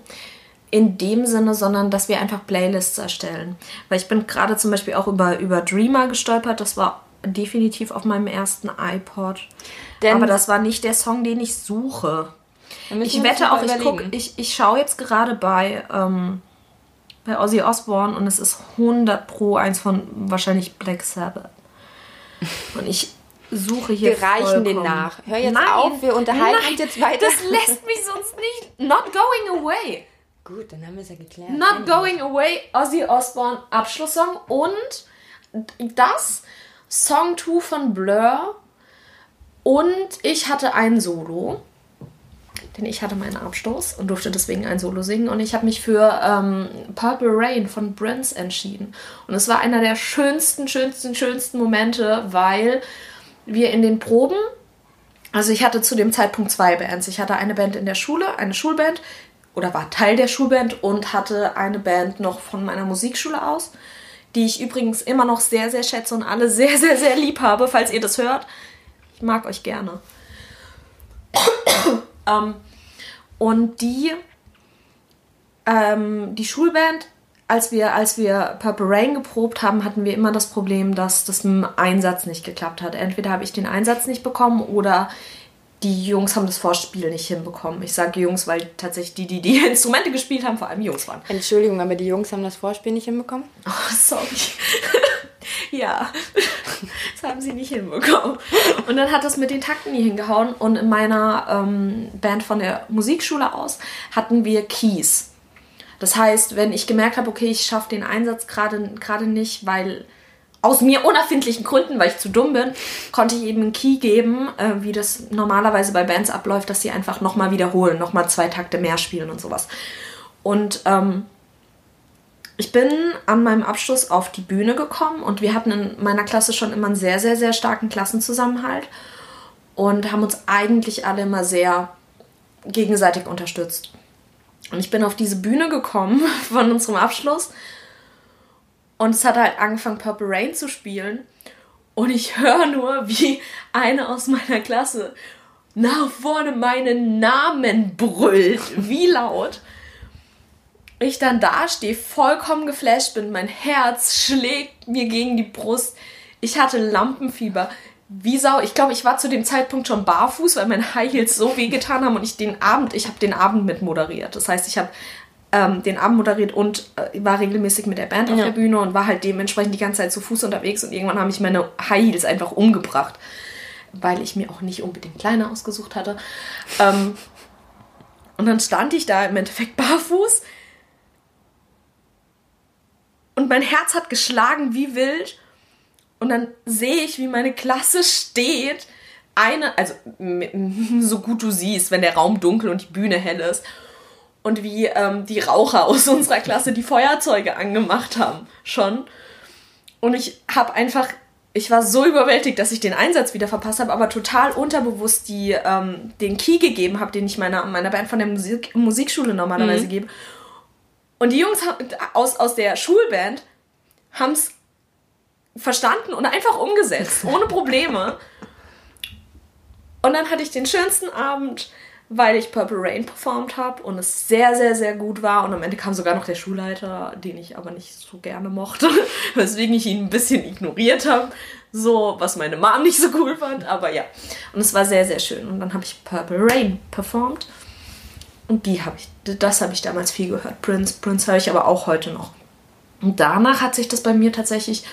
S2: in dem Sinne, sondern dass wir einfach Playlists erstellen. Weil ich bin gerade zum Beispiel auch über, über Dreamer gestolpert. Das war definitiv auf meinem ersten iPod.
S1: Denn-
S2: aber das war nicht der Song, den ich suche. Ich wette auch, ich guck,
S1: überlegen.
S2: ich, ich schaue jetzt gerade bei, ähm, bei Ozzy Osbourne und es ist 100 pro eins von wahrscheinlich Black Sabbath. Und ich suche hier
S1: Wir reichen den
S2: vollkommen-
S1: nach. Hör jetzt
S2: Nein,
S1: auf, wir unterhalten
S2: nein,
S1: uns jetzt weiter.
S2: Das lässt mich sonst nicht. Not going away.
S1: Gut, dann haben wir es ja geklärt.
S2: Not going away, Ozzy Osbourne Abschlusssong und das Song 2 von Blur und ich hatte ein Solo, denn ich hatte meinen Abstoß und durfte deswegen ein Solo singen und ich habe mich für ähm, Purple Rain von Prince entschieden und es war einer der schönsten, schönsten, schönsten Momente, weil wir in den Proben also ich hatte zu dem Zeitpunkt zwei Bands. Ich hatte eine Band in der Schule, eine Schulband oder war Teil der Schulband und hatte eine Band noch von meiner Musikschule aus, die ich übrigens immer noch sehr, sehr schätze und alle sehr, sehr, sehr lieb habe, falls ihr das hört. Ich mag euch gerne. ähm, und die, ähm, die Schulband, als wir, als wir Purple Rain geprobt haben, hatten wir immer das Problem, dass das mit dem Einsatz nicht geklappt hat. Entweder habe ich den Einsatz nicht bekommen oder die Jungs haben das Vorspiel nicht hinbekommen. Ich sage Jungs, weil tatsächlich die, die die Instrumente gespielt haben, vor allem Jungs waren.
S1: Entschuldigung, aber die Jungs haben das Vorspiel nicht hinbekommen?
S2: Oh, sorry. ja, das haben sie nicht hinbekommen. Und dann hat das mit den Takten nie hingehauen. Und in meiner ähm, Band von der Musikschule aus hatten wir Keys. Das heißt, wenn ich gemerkt habe, okay, ich schaffe den Einsatz gerade nicht, weil aus mir unerfindlichen Gründen, weil ich zu dumm bin, konnte ich eben einen Key geben, äh, wie das normalerweise bei Bands abläuft, dass sie einfach nochmal wiederholen, nochmal zwei Takte mehr spielen und sowas. Und ähm, ich bin an meinem Abschluss auf die Bühne gekommen und wir hatten in meiner Klasse schon immer einen sehr, sehr, sehr starken Klassenzusammenhalt und haben uns eigentlich alle immer sehr gegenseitig unterstützt. Und ich bin auf diese Bühne gekommen von unserem Abschluss und es hat halt angefangen, Purple Rain zu spielen. Und ich höre nur, wie eine aus meiner Klasse nach vorne meinen Namen brüllt. Wie laut. Ich dann da stehe, vollkommen geflasht bin. Mein Herz schlägt mir gegen die Brust. Ich hatte Lampenfieber. Wie Sau. Ich glaube, ich war zu dem Zeitpunkt schon barfuß, weil meine High Heels so wehgetan haben und ich den Abend, ich habe den Abend mit moderiert. Das heißt, ich habe ähm, den Abend moderiert und äh, war regelmäßig mit der Band auf
S1: Ja.
S2: der Bühne und war halt dementsprechend die ganze Zeit zu Fuß unterwegs und irgendwann habe ich meine High Heels einfach umgebracht, weil ich mir auch nicht unbedingt kleine ausgesucht hatte. Ähm, und dann stand ich da im Endeffekt barfuß und mein Herz hat geschlagen wie wild Und dann sehe ich, wie meine Klasse steht. Eine, also so gut du siehst, wenn der Raum dunkel und die Bühne hell ist. Und wie ähm, die Raucher aus unserer Klasse die Feuerzeuge angemacht haben. Schon. Und ich habe einfach, ich war so überwältigt, dass ich den Einsatz wieder verpasst habe, aber total unterbewusst die, ähm, den Key gegeben habe, den ich meiner, meiner Band von der Musik, Musikschule normalerweise mhm. gebe. Und die Jungs aus, aus der Schulband haben es verstanden und einfach umgesetzt, ohne Probleme. Und dann hatte ich den schönsten Abend, weil ich Purple Rain performt habe und es sehr, sehr, sehr gut war. Und am Ende kam sogar noch der Schulleiter, den ich aber nicht so gerne mochte, weswegen ich ihn ein bisschen ignoriert habe. So, was meine Mom nicht so cool fand, aber ja. Und es war sehr, sehr schön. Und dann habe ich Purple Rain performt. Und die habe ich, das habe ich damals viel gehört. Prince, Prince höre ich aber auch heute noch. Und danach hat sich das bei mir tatsächlich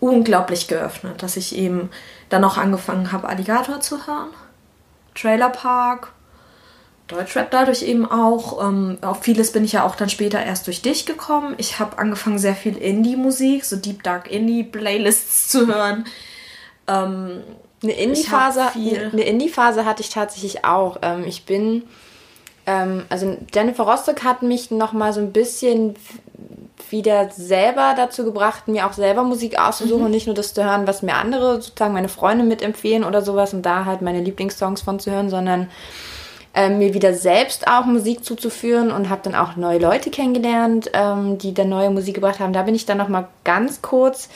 S2: unglaublich geöffnet, dass ich eben dann auch angefangen habe, Alligator zu hören. Trailer Park, Deutschrap dadurch eben auch. Ähm, auf vieles bin ich ja auch dann später erst durch dich gekommen. Ich habe angefangen, sehr viel Indie-Musik, so Deep Dark Indie-Playlists zu hören. Ähm,
S1: eine Indie-Phase eine Indie hatte ich tatsächlich auch. Ähm, ich bin, ähm, also Jennifer Rostock hat mich noch mal so ein bisschen wieder selber dazu gebracht, mir auch selber Musik auszusuchen mhm. und nicht nur das zu hören, was mir andere, sozusagen meine Freunde mitempfehlen oder sowas und da halt meine Lieblingssongs von zu hören, sondern äh, mir wieder selbst auch Musik zuzuführen und habe dann auch neue Leute kennengelernt, ähm, die dann neue Musik gebracht haben. Da bin ich dann noch mal ganz kurz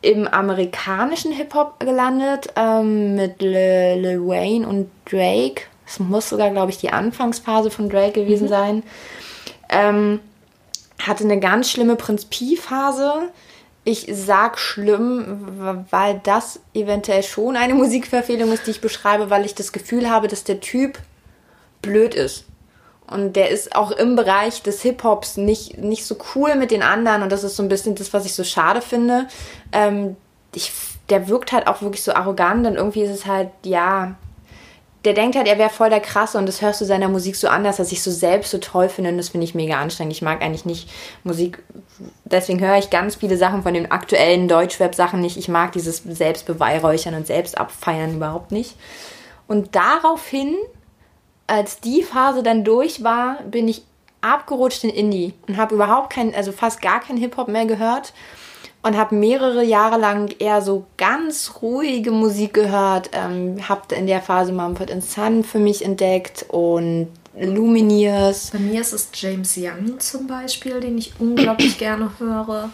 S1: im amerikanischen Hip-Hop gelandet ähm, mit Lil Wayne und Drake. Das muss sogar, glaube ich, die Anfangsphase von Drake gewesen mhm. sein. Ähm, hatte eine ganz schlimme Prinz Pi-Phase. Ich sag schlimm, weil das eventuell schon eine Musikverfehlung ist, die ich beschreibe, weil ich das Gefühl habe, dass der Typ blöd ist. Und der ist auch im Bereich des Hip-Hops nicht, nicht so cool mit den anderen. Und das ist so ein bisschen das, was ich so schade finde. Ähm, ich, der wirkt halt auch wirklich so arrogant und irgendwie ist es halt, ja, der denkt halt, er wäre voll der Krasse und das hörst du seiner Musik so anders, dass ich so selbst so toll finde und das finde ich mega anstrengend. Ich mag eigentlich nicht Musik, deswegen höre ich ganz viele Sachen von den aktuellen Deutschweb-Sachen nicht. Ich mag dieses Selbstbeweihräuchern und Selbstabfeiern überhaupt nicht. Und daraufhin als die Phase dann durch war, bin ich abgerutscht in Indie und habe überhaupt kein, also fast gar kein Hip-Hop mehr gehört und habe mehrere Jahre lang eher so ganz ruhige Musik gehört. Ähm, habe in der Phase Mumford Son für mich entdeckt und Lumineers.
S2: Bei mir ist es James Young zum Beispiel, den ich unglaublich gerne höre.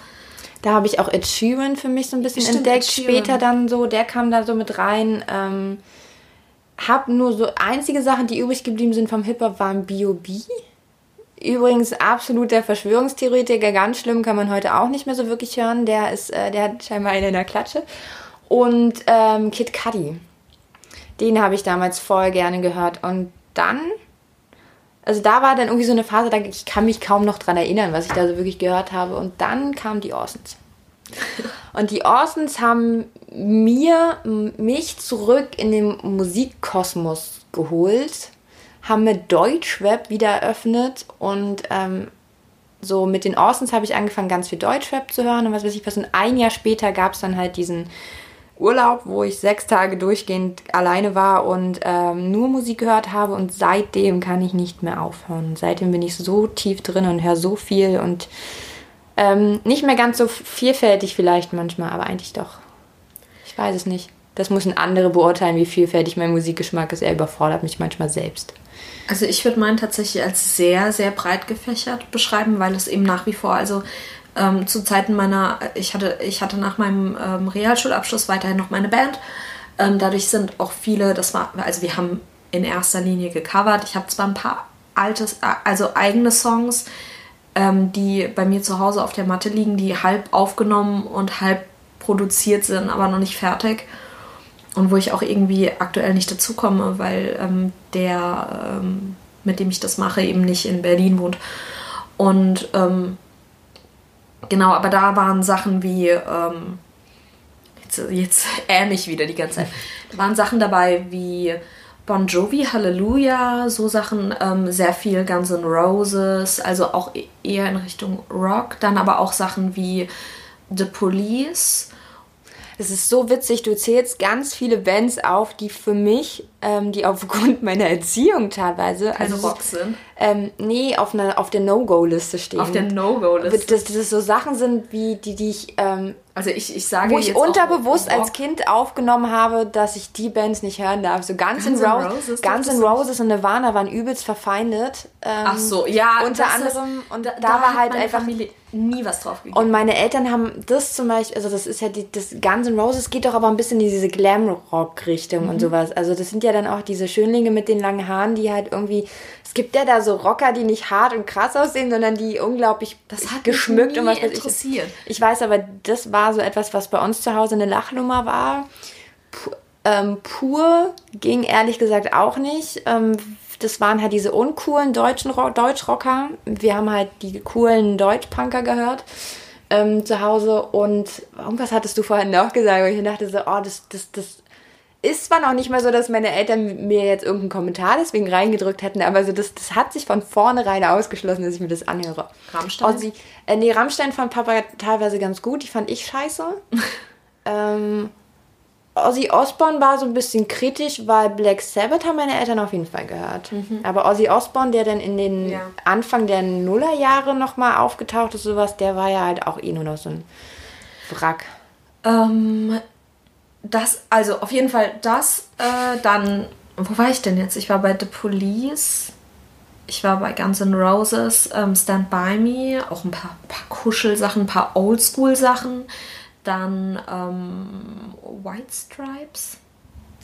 S1: Da habe ich auch Ed Sheeran für mich so ein bisschen Stimmt, entdeckt. Später dann so, der kam da so mit rein. Ähm, habe nur so einzige Sachen, die übrig geblieben sind vom Hip-Hop, waren B.O.B. Übrigens absolut der Verschwörungstheoretiker, ganz schlimm, kann man heute auch nicht mehr so wirklich hören. Der ist, äh, der hat scheinbar eine in der Klatsche. Und ähm, Kid Cudi. Den habe ich damals voll gerne gehört. Und dann, also da war dann irgendwie so eine Phase, da ich kann mich kaum noch dran erinnern, was ich da so wirklich gehört habe. Und dann kamen die Orsons. Und die Orsons haben mir, mich zurück in den Musikkosmos geholt, haben mir Deutschrap wieder eröffnet und ähm, so mit den Orsons habe ich angefangen, ganz viel Deutschrap zu hören und was weiß ich was. Und ein Jahr später gab es dann halt diesen Urlaub, wo ich sechs Tage durchgehend alleine war und ähm, nur Musik gehört habe und seitdem kann ich nicht mehr aufhören. Seitdem bin ich so tief drin und höre so viel und ähm, nicht mehr ganz so vielfältig vielleicht manchmal, aber eigentlich doch. Ich weiß es nicht. Das müssen andere beurteilen, wie vielfältig mein Musikgeschmack ist. Er überfordert mich manchmal selbst.
S2: Also ich würde meinen tatsächlich als sehr, sehr breit gefächert beschreiben, weil es eben nach wie vor, also ähm, zu Zeiten meiner, ich hatte, ich hatte nach meinem ähm, Realschulabschluss weiterhin noch meine Band. Ähm, dadurch sind auch viele, das war, also wir haben in erster Linie gecovert. Ich habe zwar ein paar altes, also eigene Songs, ähm, die bei mir zu Hause auf der Matte liegen, die halb aufgenommen und halb produziert sind, aber noch nicht fertig. Und wo ich auch irgendwie aktuell nicht dazukomme, weil ähm, der, ähm, mit dem ich das mache, eben nicht in Berlin wohnt. Und ähm, genau, aber da waren Sachen wie, ähm, jetzt, jetzt ähme ich wieder die ganze Zeit, da waren Sachen dabei wie Bon Jovi, Hallelujah, so Sachen, ähm, sehr viel Guns N' Roses, also auch e-, eher in Richtung Rock. Dann aber auch Sachen wie The Police.
S1: Es ist so witzig, du zählst ganz viele Bands auf, die für mich, ähm, die aufgrund meiner Erziehung teilweise.
S2: Keine
S1: also,
S2: Rock sind.
S1: Ähm, nee, auf, einer, auf der No-Go-Liste stehen.
S2: Auf der No-Go-Liste.
S1: Dass das so Sachen sind, wie die, die ich. Ähm,
S2: also ich, ich sage
S1: wo ich
S2: auch
S1: unterbewusst
S2: Rock.
S1: als Kind aufgenommen habe, dass ich die Bands nicht hören darf. So Guns,
S2: Guns
S1: N' Roses,
S2: Roses,
S1: Guns N' Roses und Nirvana waren übelst verfeindet. Ähm,
S2: Ach so, ja.
S1: Unter anderem,
S2: ist,
S1: und da, war
S2: hat
S1: halt einfach
S2: Familie nie was drauf gegeben.
S1: und meine Eltern haben das zum Beispiel, also das ist ja die, das Guns N' Roses geht doch aber ein bisschen in diese Glam-Rock-Richtung
S2: Mhm.
S1: und sowas. Also das sind ja dann auch diese Schönlinge mit den langen Haaren, die halt irgendwie, es gibt ja da so Rocker, die nicht hart und krass aussehen, sondern die unglaublich
S2: Das hat
S1: geschmückt und was weiß ich.
S2: interessiert.
S1: Ich weiß aber, das war so etwas, was bei uns zu Hause eine Lachnummer war. Pu ähm, pur ging ehrlich gesagt auch nicht. Ähm, das waren halt diese uncoolen deutschen Ro Deutschrocker. Wir haben halt die coolen Deutschpunker gehört ähm, zu Hause. Und irgendwas hattest du vorhin noch gesagt, wo ich dachte so, oh, das, das, das ist zwar noch nicht mal so, dass meine Eltern mir jetzt irgendeinen Kommentar deswegen reingedrückt hätten, aber so das, das hat sich von vornherein ausgeschlossen, dass ich mir das anhöre.
S2: Rammstein?
S1: Ozzy, äh, nee, Rammstein fand Papa teilweise ganz gut, die fand ich scheiße. ähm, Ozzy Osbourne war so ein bisschen kritisch, weil Black Sabbath haben meine Eltern auf jeden Fall gehört. Aber Ozzy Osbourne, der dann in den
S2: Ja.
S1: Anfang der Nullerjahre nochmal aufgetaucht ist, sowas, der war ja halt auch eh nur noch so ein Wrack.
S2: Ähm, das, also auf jeden Fall das. Äh, dann, wo war ich denn jetzt? Ich war bei The Police. Ich war bei Guns N' Roses, ähm, Stand By Me, auch ein paar, paar Kuschelsachen, ein paar Oldschool-Sachen. Dann ähm, White Stripes.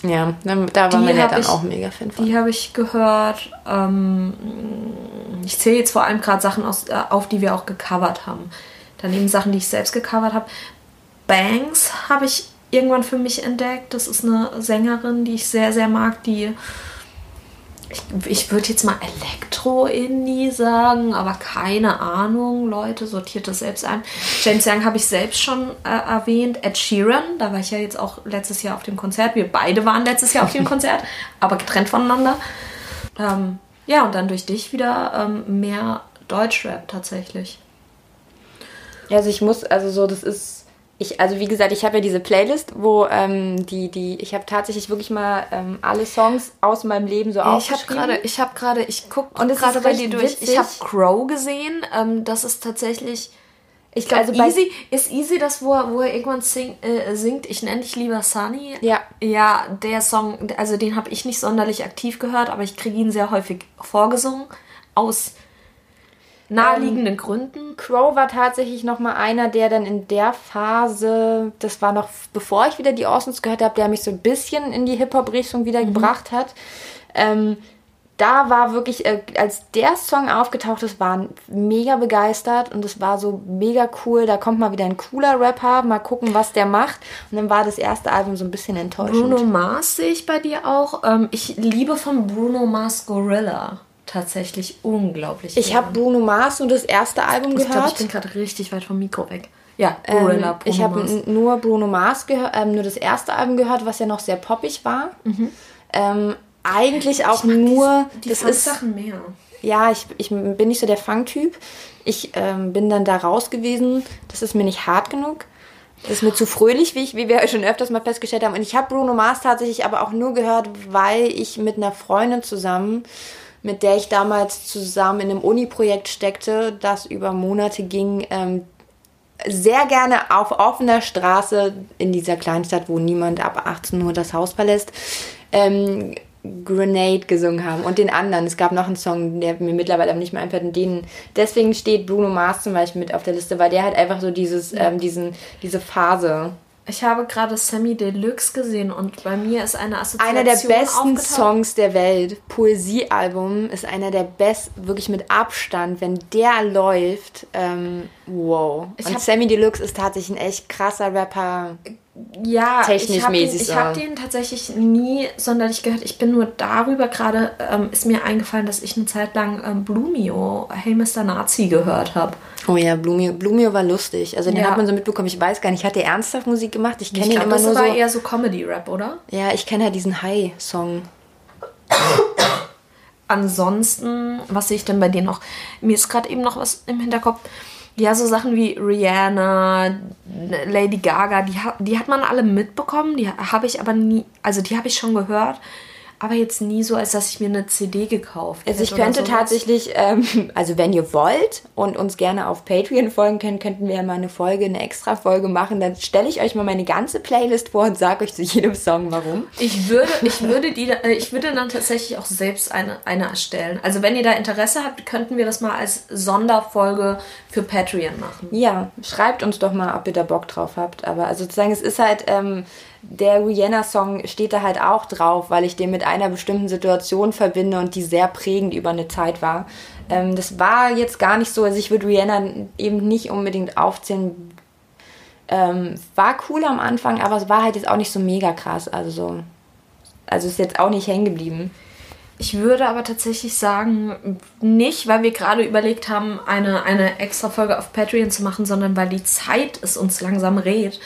S1: Ja, dann- da waren meine
S2: hab
S1: Eltern
S2: ich-
S1: auch mega Fan von.
S2: Die habe ich gehört. Ähm, ich zähle jetzt vor allem gerade Sachen aus, äh, auf, die wir auch gecovert haben. Daneben Sachen, die ich selbst gecovert habe. Banks habe ich irgendwann für mich entdeckt. Das ist eine Sängerin, die ich sehr, sehr mag, die. Ich, ich würde jetzt mal Elektro-Indie sagen, aber keine Ahnung, Leute, sortiert das selbst ein. James Young habe ich selbst schon äh, erwähnt. Ed Sheeran, da war ich ja jetzt auch letztes Jahr auf dem Konzert. Wir beide waren letztes Jahr auf dem Konzert, aber getrennt voneinander. Ähm, ja, und dann durch dich wieder ähm, mehr Deutschrap tatsächlich.
S1: Ja, also ich muss, also so, das ist, ich, also wie gesagt, ich habe ja diese Playlist, wo ähm, die, die, ich habe tatsächlich wirklich mal ähm, alle Songs aus meinem Leben so
S2: Ich habe
S1: aufgeschrieben.
S2: gerade, ich habe gerade, ich gucke
S1: Und es
S2: gerade bei dir durch.
S1: witzig.
S2: Ich habe Crow gesehen. Ähm, das ist tatsächlich. Ich glaube,
S1: Also
S2: Easy ist Easy das, wo er, wo er irgendwann sing, äh, singt. Ich nenne dich lieber Sunny.
S1: Ja.
S2: Ja, der Song, also den habe ich nicht sonderlich aktiv gehört, aber ich kriege ihn sehr häufig vorgesungen aus naheliegenden Gründen.
S1: Crow war tatsächlich noch mal einer, der dann in der Phase, das war noch bevor ich wieder die Orsons gehört habe, der mich so ein bisschen in die Hip-Hop-Richtung wieder gebracht hat. Ähm, da war wirklich, äh, als der Song aufgetaucht ist, waren mega begeistert und es war so mega cool. Da kommt mal wieder ein cooler Rapper, mal gucken, was der macht. Und dann war das erste Album so ein bisschen enttäuschend.
S2: Bruno Mars sehe ich bei dir auch. Ähm, ich liebe von Bruno Mars Gorilla tatsächlich unglaublich.
S1: ich habe Bruno Mars nur das erste Album
S2: Ich
S1: gehört.
S2: ich bin gerade richtig weit vom Mikro weg. Ja,
S1: Ähm,
S2: Bruno
S1: ich habe nur Bruno Mars gehört, ähm, nur das erste Album gehört, was ja noch sehr poppig war. Ähm, eigentlich auch nur,
S2: die
S1: das ist,
S2: Sachen mehr.
S1: ja, ich, ich bin nicht so der Funk-Typ. Ich ähm, bin dann da raus gewesen. Das ist mir nicht hart genug. Das ist mir zu fröhlich, wie, ich, wie wir schon öfters mal festgestellt haben. Und ich habe Bruno Mars tatsächlich aber auch nur gehört, weil ich mit einer Freundin zusammen, mit der ich damals zusammen in einem Uni-Projekt steckte, das über Monate ging, ähm, sehr gerne auf offener Straße in dieser Kleinstadt, wo niemand ab 18 Uhr das Haus verlässt, ähm, Grenade gesungen haben und den anderen. Es gab noch einen Song, der mir mittlerweile aber nicht mehr einfällt. Und den, deswegen steht Bruno Mars zum Beispiel mit auf der Liste, weil der hat einfach so dieses, ähm, diesen, diese Phase.
S2: Ich habe gerade Sammy Deluxe gesehen und bei mir ist eine Assoziation
S1: Einer der besten
S2: aufgetaucht.
S1: Songs der Welt, Poesiealbum, ist einer der besten, wirklich mit Abstand. Wenn der läuft, ähm, wow.
S2: Ich
S1: Und Sammy Deluxe ist tatsächlich ein echt krasser Rapper.
S2: Ja,
S1: technisch
S2: ich habe den,
S1: mäßig
S2: ich
S1: so.
S2: hab den tatsächlich nie sonderlich gehört. Ich bin nur darüber gerade, ähm, ist mir eingefallen, dass ich eine Zeit lang ähm, Blumio, Hey Mr. Nazi gehört habe.
S1: Oh ja, Blumio, Blumio war lustig. Also den
S2: Ja.
S1: hat man so mitbekommen. Ich weiß gar nicht, hat der ernsthaft Musik gemacht? Ich kenne ihn
S2: glaube,
S1: immer
S2: das
S1: nur
S2: war
S1: so.
S2: eher so Comedy-Rap, oder?
S1: Ja, ich kenne halt diesen High-Song.
S2: Ansonsten, was sehe ich denn bei dir noch? Mir ist gerade eben noch was im Hinterkopf. Ja, so Sachen wie Rihanna, Lady Gaga, die, die hat man alle mitbekommen, die habe ich aber nie, also die habe ich schon gehört aber jetzt nie so, als dass ich mir eine CD gekauft
S1: hätte. Also ich könnte tatsächlich, ähm, also wenn ihr wollt und uns gerne auf Patreon folgen könnt, könnten wir ja mal eine Folge, eine extra Folge machen. Dann stelle ich euch mal meine ganze Playlist vor und sage euch zu jedem Song warum.
S2: Ich würde, ich würde die, äh, ich würde dann tatsächlich auch selbst eine, eine erstellen. Also wenn ihr da Interesse habt, könnten wir das mal als Sonderfolge für Patreon machen.
S1: Ja, schreibt uns doch mal, ob ihr da Bock drauf habt. Aber also sozusagen, es ist halt, ähm, der Rihanna-Song steht da halt auch drauf, weil ich den mit einer bestimmten Situation verbinde und die sehr prägend über eine Zeit war. Ähm, das war jetzt gar nicht so, also ich würde Rihanna eben nicht unbedingt aufzählen. Ähm, war cool am Anfang, aber es war halt jetzt auch nicht so mega krass. Also so, also ist jetzt auch nicht hängen geblieben.
S2: Ich würde aber tatsächlich sagen, nicht, weil wir gerade überlegt haben, eine, eine extra Folge auf Patreon zu machen, sondern weil die Zeit es uns langsam rät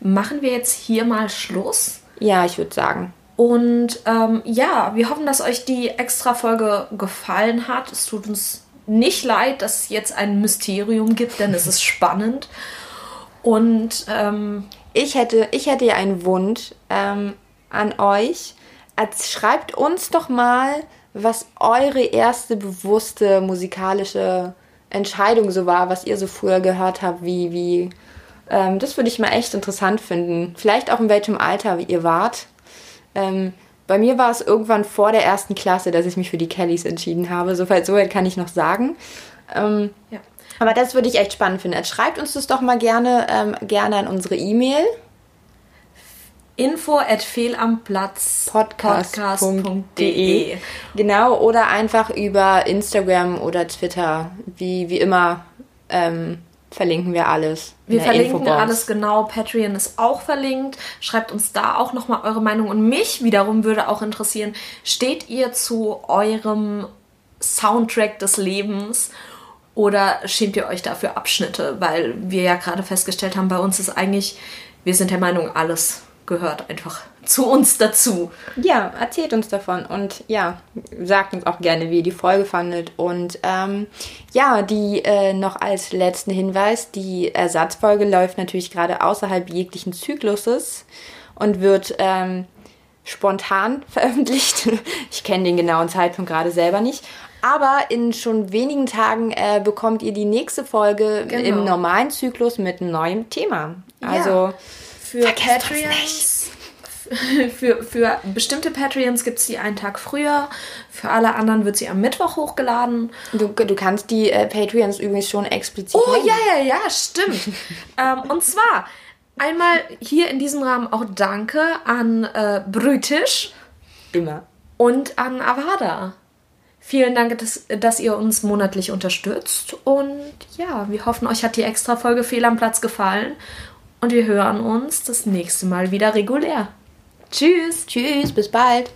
S2: machen wir jetzt hier mal Schluss.
S1: Ja, ich würde sagen.
S2: Und ähm, ja, wir hoffen, dass euch die Extra-Folge gefallen hat. Es tut uns nicht leid, dass es jetzt ein Mysterium gibt, denn es ist spannend. Und ähm,
S1: ich hätte, ich hätte ja einen Wunsch ähm, an euch. Als, schreibt uns doch mal, was eure erste bewusste musikalische Entscheidung so war, was ihr so früher gehört habt, wie, wie ähm, das würde ich mal echt interessant finden. Vielleicht auch in welchem Alter ihr wart. Ähm, bei mir war es irgendwann vor der ersten Klasse, dass ich mich für die Kellys entschieden habe. Soweit so weit kann ich noch sagen. Ähm, ja. Aber das würde ich echt spannend finden. Schreibt uns das doch mal gerne, ähm, gerne an unsere E-Mail.
S2: Info at fehlamtplatz podcast.de.
S1: Genau, oder einfach über Instagram oder Twitter, wie, wie immer. Ähm, verlinken wir alles.
S2: Wir verlinken Infobox. alles genau. Patreon ist auch verlinkt. Schreibt uns da auch nochmal eure Meinung. Und mich wiederum würde auch interessieren, steht ihr zu eurem Soundtrack des Lebens oder schämt ihr euch dafür Abschnitte? Weil wir ja gerade festgestellt haben, bei uns ist eigentlich, wir sind der Meinung, alles gehört einfach zu uns dazu.
S1: Ja, erzählt uns davon und ja, sagt uns auch gerne, wie ihr die Folge fandet. Und ähm, ja, die äh, noch als letzten Hinweis, die Ersatzfolge läuft natürlich gerade außerhalb jeglichen Zykluses und wird ähm, spontan veröffentlicht. ich kenne den genauen Zeitpunkt gerade selber nicht. Aber in schon wenigen Tagen äh, bekommt ihr die nächste Folge genau. im normalen Zyklus mit einem neuen Thema. Also ja
S2: für Patreons. Für, für bestimmte Patreons gibt es die einen Tag früher. Für alle anderen wird sie am Mittwoch hochgeladen.
S1: Du, du kannst die äh, Patreons übrigens schon explizit.
S2: Oh, nennen. ja, ja, ja, stimmt. ähm, und zwar einmal hier in diesem Rahmen auch Danke an äh, Brütisch.
S1: Immer.
S2: Und an Avada. Vielen Dank, dass, dass ihr uns monatlich unterstützt. Und ja, wir hoffen, euch hat die extra Folge Fehl am Platz gefallen und wir hören uns das nächste Mal wieder regulär. Tschüss.
S1: Tschüss, bis bald.